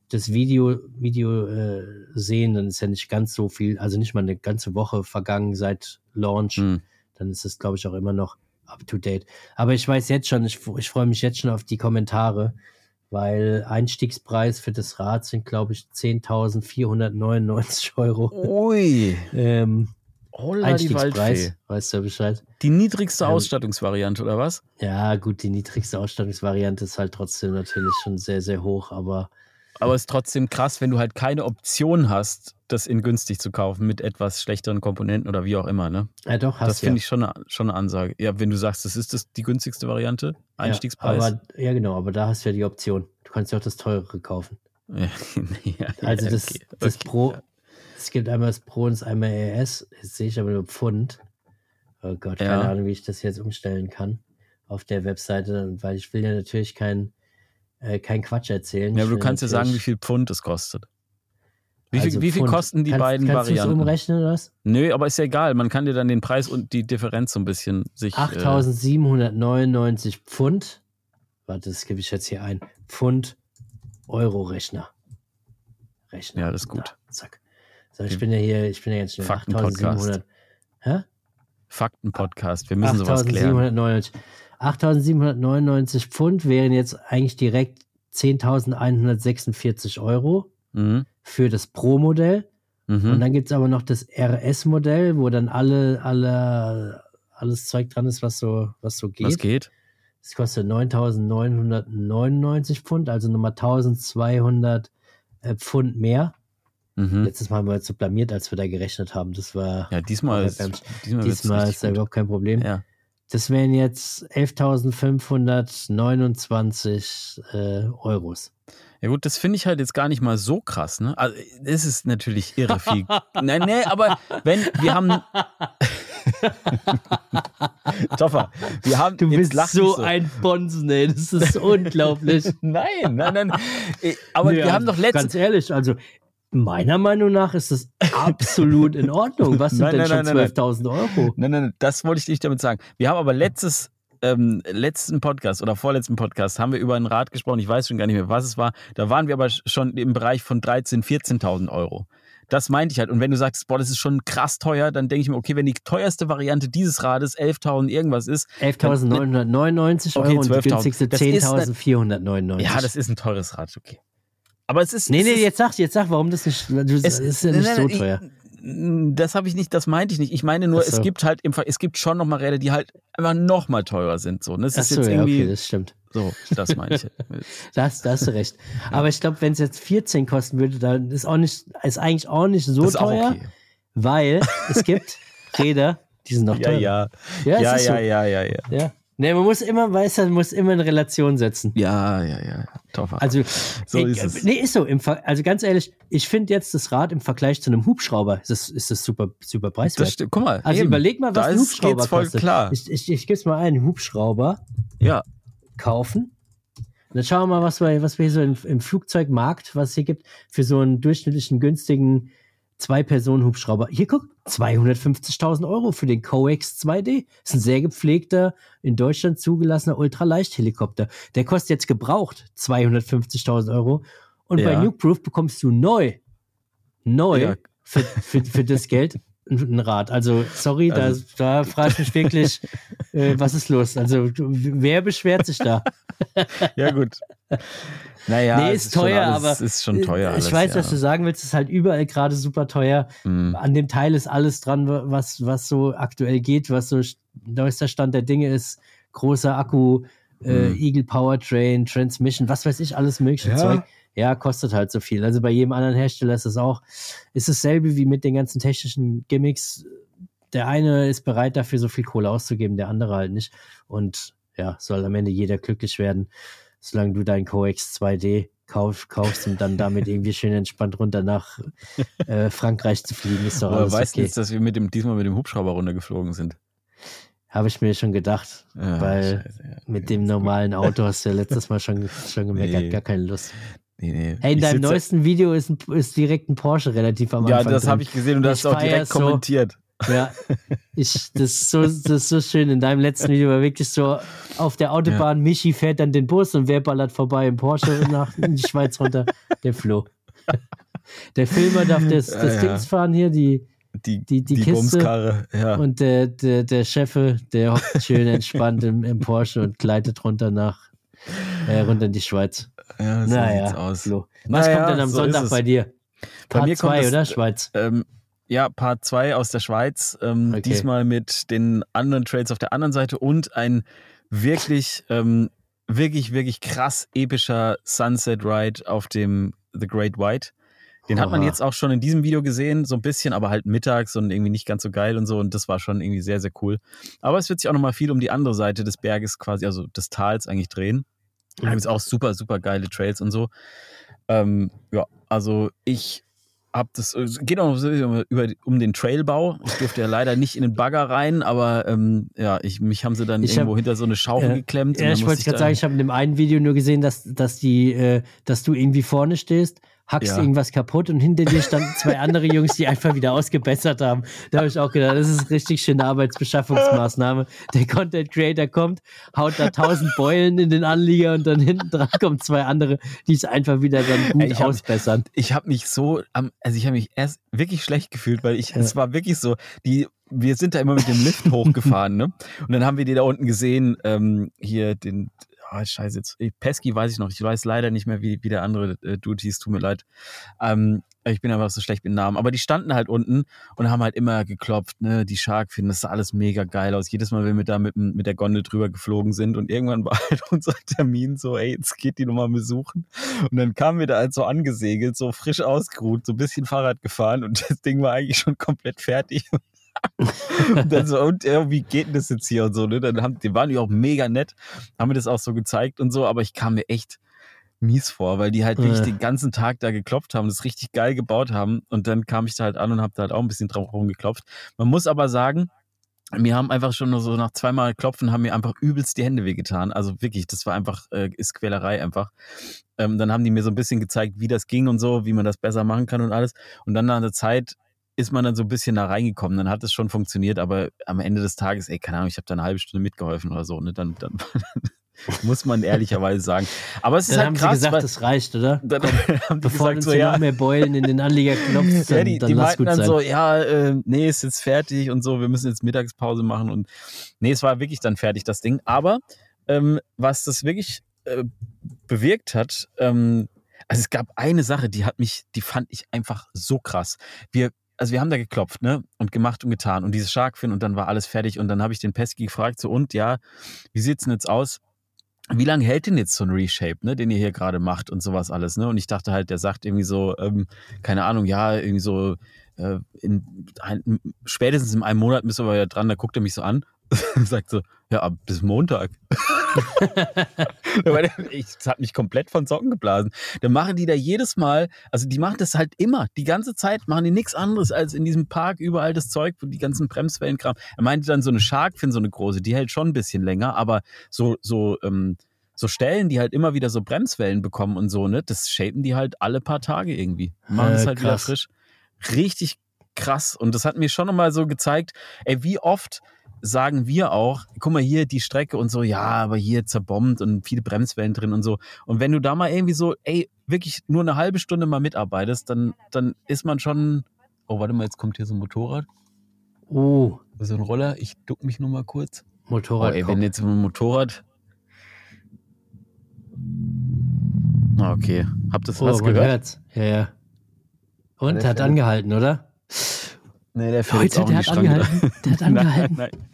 das Video, Video äh, sehen. Dann ist ja nicht ganz so viel, also nicht mal eine ganze Woche vergangen seit Launch. Mhm. Dann ist es, glaube ich, auch immer noch up to date. Aber ich weiß jetzt schon, ich, ich freue mich jetzt schon auf die Kommentare, weil Einstiegspreis für das Rad sind, glaube ich, 10.499 Euro. Ui. ähm, Holla Einstiegspreis, weißt du Bescheid. Die niedrigste Ähm, Ausstattungsvariante, oder was? Ja, gut, die niedrigste Ausstattungsvariante ist halt trotzdem natürlich schon sehr, sehr hoch, aber Aber es ist trotzdem krass, wenn du halt keine Option hast, das in günstig zu kaufen mit etwas schlechteren Komponenten oder wie auch immer, ne? ja doch, hast Das ja. finde ich schon eine, schon eine Ansage. Ja, wenn du sagst, das ist das die günstigste Variante, Einstiegspreis. Ja, aber, ja, genau, aber da hast du ja die Option. Du kannst ja auch das teurere kaufen. ja, ja, Also das, okay, das okay, Pro, ja. es gibt einmal das Pro und das einmal ES. Jetzt sehe ich aber nur Pfund. Oh Gott, Ja. keine Ahnung, wie ich das jetzt umstellen kann auf der Webseite, weil ich will ja natürlich kein, äh, kein Quatsch erzählen. Ja, aber du kannst ja sagen, wie viel Pfund es kostet. Wie viel, also wie viel kosten die kannst, beiden kannst Varianten? umrechnen oder was? Nö, aber ist ja egal. Man kann dir dann den Preis und die Differenz so ein bisschen sich. Äh, 8.799 Pfund. Warte, das gebe ich jetzt hier ein. Pfund Euro-Rechner. Rechner. Ja, das ist gut. Da, zack. So, ich bin ja hier, ich bin ja jetzt schon Fakten-Podcast. 8.700. Hä? Fakten-Podcast. Wir müssen sowas klären. 8.799. 8.799 Pfund wären jetzt eigentlich direkt 10.146 Euro Mhm. Für das Pro-Modell. Und Mhm. dann gibt es aber noch das RS-Modell, wo dann alle, alle, alles Zeug dran ist, was so, was so geht. Was geht? Das kostet 9.999 Pfund, also nochmal 1.200 äh, Pfund mehr. Mhm. Letztes Mal haben wir uns so blamiert, als wir da gerechnet haben. Das war Ja, diesmal ist, diesmal diesmal ist da überhaupt kein Problem. Ja. Das wären jetzt 11.529 äh, Euros. Ja gut, das finde ich halt jetzt gar nicht mal so krass, ne? Also es ist natürlich irre viel. nein, nee, aber wenn wir haben Toffer, wir haben Du bist so, so ein Bonzen, ey. Das ist unglaublich. Nein, nein, nein. Äh, Aber Nee, wir haben doch letztens Ganz ehrlich, also meiner Meinung nach ist das absolut in Ordnung. Was sind Nein, denn nein, schon nein, nein, 12.000 Euro? Nein, nein, nein, das wollte ich nicht damit sagen. Wir haben aber letztes, ähm, letzten Podcast oder vorletzten Podcast haben wir über ein Rad gesprochen. Ich weiß schon gar nicht mehr, was es war. Da waren wir aber schon im Bereich von 13.000, 14.000 Euro. Das meinte ich halt. Und wenn du sagst, boah, das ist schon krass teuer, dann denke ich mir, okay, wenn die teuerste Variante dieses Rades 11.000 irgendwas ist, 11.999 Okay, Euro und die 12.000. günstigste Das ist ne- 10.499. ja, das ist ein teures Rad, okay. Aber es ist. Nee, nee, ist, jetzt sag, jetzt sag, warum das nicht. Du, Es ist ja nicht nein, so nein, ich- teuer. Das habe ich nicht, das meinte ich nicht. Ich meine nur, so. es gibt halt im es gibt schon nochmal Räder, die halt einfach noch mal teurer sind. So, ne? Es Ach ist so, jetzt ja, irgendwie okay, das stimmt. so, das meine ich. Da hast, da hast du recht. Aber ich glaube, wenn es jetzt 14 kosten würde, dann ist auch nicht, ist eigentlich auch nicht so das teuer, okay. weil es gibt Räder, die sind noch Ja, teurer. ja, ja, ja, ist ja, so. ja, ja, ja. ja. Nee, man muss immer, weiß man muss immer in Relation setzen. Ja, ja, ja. Toffer. Also, So ich, ist es. Nee, ist so. Im Ver also ganz ehrlich, ich finde jetzt das Rad im Vergleich zu einem Hubschrauber, ist das, ist das super, super preiswert. das stimmt. Guck mal. also eben. überleg mal, was da ein ist, Hubschrauber geht's voll kostet. klar. Ich, ich, ich gebe mal einen Hubschrauber Ja, kaufen. Und dann schauen wir mal, was wir, was wir hier so im, im Flugzeugmarkt, was es hier gibt, für so einen durchschnittlichen, günstigen Zwei-Personen-Hubschrauber. Hier, guck, 250.000 Euro für den Coex 2D. ist ein sehr gepflegter, in Deutschland zugelassener Ultraleichthelikopter. Der kostet jetzt gebraucht 250.000 Euro. Und bei Ja. Nukeproof bekommst du neu, neu Ja. für, für, für das Geld ein Rad. Also, sorry, Also- da, da frage ich mich wirklich, äh, was ist los? Also, wer beschwert sich da? ja, gut. Naja, Nee, es ist schon teuer, alles, aber ist schon teuer. ich alles, weiß, ja. was du sagen willst. Es ist halt überall gerade super teuer. Mhm. An dem Teil ist alles dran, was, was so aktuell geht, was so st- neuester Stand der Dinge ist. Großer Akku, äh, Mhm. Eagle Powertrain, Transmission, was weiß ich, alles mögliche Ja. Zeug. Ja, kostet halt so viel. Also bei jedem anderen Hersteller ist es auch, ist dasselbe wie mit den ganzen technischen Gimmicks. Der eine ist bereit, dafür so viel Kohle auszugeben, der andere halt nicht. Und ja, soll am Ende jeder glücklich werden, solange du dein Coex 2D kauf, kaufst und dann damit irgendwie schön entspannt runter nach äh, Frankreich zu fliegen, ist doch Aber alles weißt du okay. jetzt, dass wir mit dem, diesmal mit dem Hubschrauber runtergeflogen sind? Habe ich mir schon gedacht. Ja, Weil scheiße, ja. Mit dem normalen Auto hast du ja letztes Mal schon, schon gemerkt, Nee. hat gar keine Lust. Nee, nee. Hey, in Ich deinem neuesten Video ist, ein, ist direkt ein Porsche relativ am Ja, Anfang. das drin. habe ich gesehen und du Ich hast auch direkt so. kommentiert. Ja, ich, das, ist so, das ist so schön. In deinem letzten Video war wirklich so auf der Autobahn, Michi fährt dann den Bus und wer ballert vorbei im Porsche nach in die Schweiz runter? Der Flo. Der Filmer darf das, Ja, das ja. Dings fahren hier, die, Die, Die- die die Kiste ja. und der, der, der Chefe, der hockt schön entspannt im, im Porsche und gleitet runter nach, äh, runter in die Schweiz. ja so naja, sieht's aus. Flo. Was Naja, kommt denn am so Sonntag bei dir? Bei Part mir kommt 2, das- oder? Schweiz. Ähm, ja, Part 2 aus der Schweiz. Ähm, Okay. Diesmal mit den anderen Trails auf der anderen Seite und ein wirklich, ähm, wirklich, wirklich krass epischer Sunset Ride auf dem The Great White. Den hat man Oha. jetzt auch schon in diesem Video gesehen, so ein bisschen, aber halt mittags und irgendwie nicht ganz so geil und so. Und das war schon irgendwie sehr, sehr cool. Aber es wird sich auch nochmal viel um die andere Seite des Berges quasi, also des Tals eigentlich drehen. Da gibt es auch super, super geile Trails und so. Ähm, ja, also ich habe das, es geht auch noch so über, um den Trailbau. Ich durfte ja leider nicht in den Bagger rein, aber ähm, ja, ich, mich haben sie dann Ich irgendwo hab- hinter so eine Schaufel Ja. geklemmt. Ja, ich wollte gerade sagen, ich habe in dem einen Video nur gesehen, dass, dass die, äh, dass du irgendwie vorne stehst, hackst Ja. irgendwas kaputt und hinter dir standen zwei andere Jungs, die einfach wieder ausgebessert haben. Da habe ich auch gedacht, das ist richtig schöne Arbeitsbeschaffungsmaßnahme. Der Content Creator kommt, haut da tausend Beulen in den Anlieger und dann hinten dran kommen zwei andere, die es einfach wieder dann gut ich hab- ausbessern. ich habe mich so, am, also ich habe mich erst wirklich schlecht gefühlt, weil ich, Ja. es war wirklich so, die, wir sind da immer mit dem Lift hochgefahren, ne? Und dann haben wir die da unten gesehen, ähm, hier den, ah, scheiße, jetzt, Pesky weiß ich noch, ich weiß leider nicht mehr, wie, wie der andere äh, Dude hieß, tut mir leid. Ähm, ich bin einfach so schlecht mit Namen. Aber die standen halt unten und haben halt immer geklopft, ne? Die Shark finden, das sah alles mega geil aus. Jedes Mal, wenn wir da mit, mit der Gondel drüber geflogen sind und irgendwann war halt unser Termin so, ey, jetzt geht die nochmal besuchen. Und dann kamen wir da halt so angesegelt, so frisch ausgeruht, so ein bisschen Fahrrad gefahren und das Ding war eigentlich schon komplett fertig. und dann so, und ja, wie geht denn das jetzt hier und so, ne? Dann haben, die waren die auch mega nett, haben mir das auch so gezeigt und so, aber ich kam mir echt mies vor, weil die halt wirklich Äh. den ganzen Tag da geklopft haben, das richtig geil gebaut haben und dann kam ich da halt an und habe da halt auch ein bisschen drauf rumgeklopft. Man muss aber sagen, mir haben einfach schon nur so nach zweimal Klopfen haben mir einfach übelst die Hände wehgetan. Also wirklich, das war einfach, äh, ist Quälerei einfach. Ähm, dann haben die mir so ein bisschen gezeigt, wie das ging und so, wie man das besser machen kann und alles. Und dann nach einer Zeit ist man dann so ein bisschen da reingekommen. Dann hat es schon funktioniert, aber am Ende des Tages, ey, keine Ahnung, ich habe da eine halbe Stunde mitgeholfen oder so. Ne? Dann, dann muss man ehrlicherweise sagen. Aber es ist Dann halt haben krass, sie gesagt, weil, das reicht, oder? dann haben die Bevor gesagt du so, ja, noch mehr Beulen in den Anlieger klopfst, dann, ja, die, dann die lass gut dann sein. so, ja, äh, nee, ist jetzt fertig und so, wir müssen jetzt Mittagspause machen und nee, es war wirklich dann fertig, das Ding. Aber ähm, was das wirklich äh, bewirkt hat, ähm, Also es gab eine Sache, die hat mich, die fand ich einfach so krass. Wir, also wir haben da geklopft, ne? Und gemacht und getan und dieses Sharkfin und dann war alles fertig und dann habe ich den Pesky gefragt, so und ja, wie sieht's denn jetzt aus? Wie lange hält denn jetzt so ein Reshape, ne, den ihr hier gerade macht und sowas alles, ne? Und ich dachte halt, der sagt irgendwie so, ähm, keine Ahnung, ja, irgendwie so, äh, in ein, spätestens in einem Monat müssen wir ja dran, da guckt er mich so an sagt so, ja, bis Montag. das hat mich komplett von Socken geblasen. Dann machen die da jedes Mal, also die machen das halt immer, die ganze Zeit machen die nichts anderes als in diesem Park überall das Zeug, die ganzen Bremswellenkram. Er meinte dann so eine Sharkfin, so eine große, die hält schon ein bisschen länger, aber so, so, ähm, so Stellen, die halt immer wieder so Bremswellen bekommen und so, ne, das shapen die halt alle paar Tage irgendwie. Machen es äh, halt krass. wieder frisch. Richtig krass. Und das hat mir schon nochmal so gezeigt, ey, wie oft sagen wir auch, guck mal hier die Strecke und so, ja, aber hier zerbombt und viele Bremswellen drin und so. Und wenn du da mal irgendwie so, ey, wirklich nur eine halbe Stunde mal mitarbeitest, dann, dann ist man schon. Oh, warte mal, jetzt kommt hier so ein Motorrad. Oh. So ein Roller. Ich duck mich nur mal kurz. Motorrad. Oh, ey, wenn jetzt ein Motorrad. Ah, okay. Habt ihr das oh, was gehört? Hört's. Ja, ja. Und hat angehalten, oder? Nee, der fährt Leute, auch der, hat angehalten. der hat angehalten. nein, nein.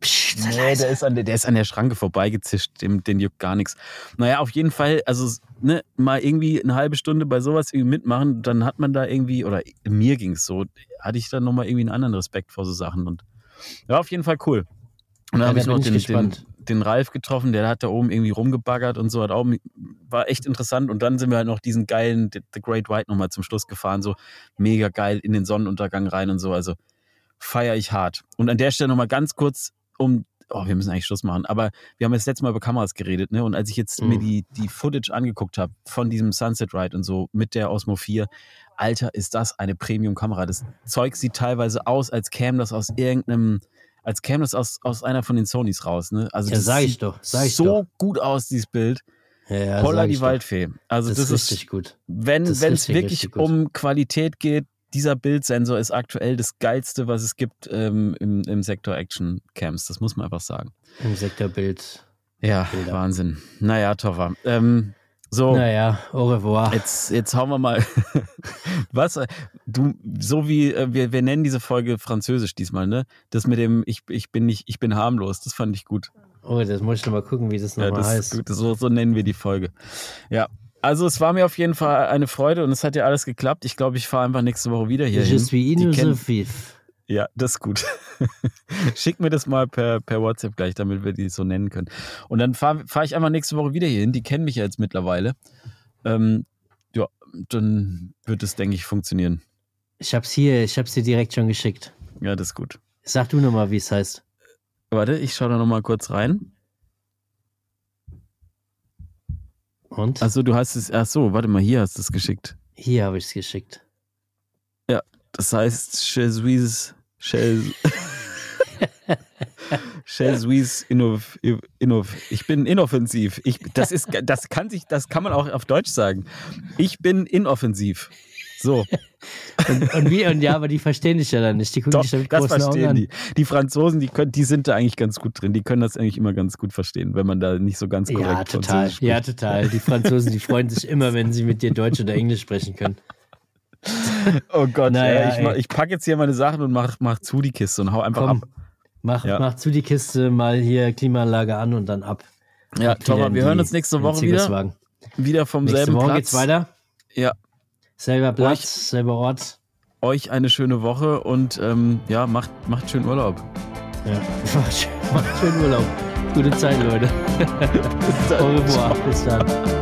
Psst, nee, der ist, an der, der ist an der Schranke vorbeigezischt, dem, den juckt gar nichts. Naja, auf jeden Fall, also ne, mal irgendwie eine halbe Stunde bei sowas irgendwie mitmachen, dann hat man da irgendwie, oder mir ging es so, hatte ich dann nochmal irgendwie einen anderen Respekt vor so Sachen. Und ja, auf jeden Fall cool. Und dann ja, habe ich noch den, den, den Ralf getroffen, der hat da oben irgendwie rumgebaggert und so, hat auch, war echt interessant. Und dann sind wir halt noch diesen geilen The Great White nochmal zum Schluss gefahren, so mega geil in den Sonnenuntergang rein und so. Also feiere ich hart. Und an der Stelle nochmal ganz kurz, um, oh, wir müssen eigentlich Schluss machen, aber wir haben jetzt letztes Mal über Kameras geredet, ne? Und als ich jetzt mhm. mir die, die Footage angeguckt habe von diesem Sunset Ride und so mit der Osmo 4, Alter, ist das eine Premium-Kamera. Das Zeug sieht teilweise aus, als käme das aus irgendeinem als käme das aus, aus einer von den Sonys raus. Ne? Also ja, das sag ich doch. Sag ich so doch. gut aus, dieses Bild. Ja, ja, Holla die Waldfee. Also das, das ist richtig gut. Wenn es wirklich um Qualität geht, dieser Bildsensor ist aktuell das geilste, was es gibt ähm, im, im Sektor Action Cams. Das muss man einfach sagen. Im Sektor Bild. Ja, Bilder. Wahnsinn. Naja, Toffer. Ähm, so. Naja, au revoir. Jetzt, jetzt hauen wir mal. Was? Du, so wie, äh, wir, wir nennen diese Folge Französisch diesmal, ne? Das mit dem, ich, ich bin nicht, ich bin harmlos, das fand ich gut. Oh, das muss ich noch mal gucken, wie das nochmal ja, heißt. Gut, so, so nennen wir die Folge. Ja. Also es war mir auf jeden Fall eine Freude und es hat ja alles geklappt. Ich glaube, ich fahre einfach nächste Woche wieder hier. Je suis ja, das ist gut. Schick mir das mal per, per WhatsApp gleich, damit wir die so nennen können. Und dann fahre fahr ich einfach nächste Woche wieder hier hin. Die kennen mich ja jetzt mittlerweile. Ähm, ja, dann wird es, denke ich, funktionieren. Ich hab's hier, ich hab's dir direkt schon geschickt. Ja, das ist gut. Sag du nochmal, wie es heißt. Warte, ich schaue da nochmal kurz rein. Und? Achso, du hast es, ach so, warte mal, hier hast du es geschickt. Hier habe ich es geschickt. Ja, das heißt. Shell Suisse Innov, Innov. Ich bin inoffensiv. Ich, das, ist, das, kann sich, das kann man auch auf Deutsch sagen. Ich bin inoffensiv. So. Und, und, wie, und ja, aber die verstehen dich ja dann nicht. Die gucken Doch, dich mit das verstehen Augen die. Die Franzosen, die, können, die sind da eigentlich ganz gut drin. Die können das eigentlich immer ganz gut verstehen, wenn man da nicht so ganz korrekt Ja, total. Ja, total. Die Franzosen, die freuen sich immer, wenn sie mit dir Deutsch oder Englisch sprechen können. Oh Gott, naja, ich, ich packe jetzt hier meine Sachen und mach, mach zu die Kiste und hau einfach Komm, ab. Mach, ja. mach zu die Kiste mal hier Klimaanlage an und dann ab. Ja, Thomas, wir hören uns nächste Woche wieder. Wieder vom nächste selben Woche Platz. geht's weiter. Ja. Selber Platz, euch, selber Ort. Euch eine schöne Woche und ähm, ja, macht, macht schön Urlaub. Ja, macht, macht schön Urlaub. Gute Zeit, Leute. Bis dann. Au revoir. Bis dann.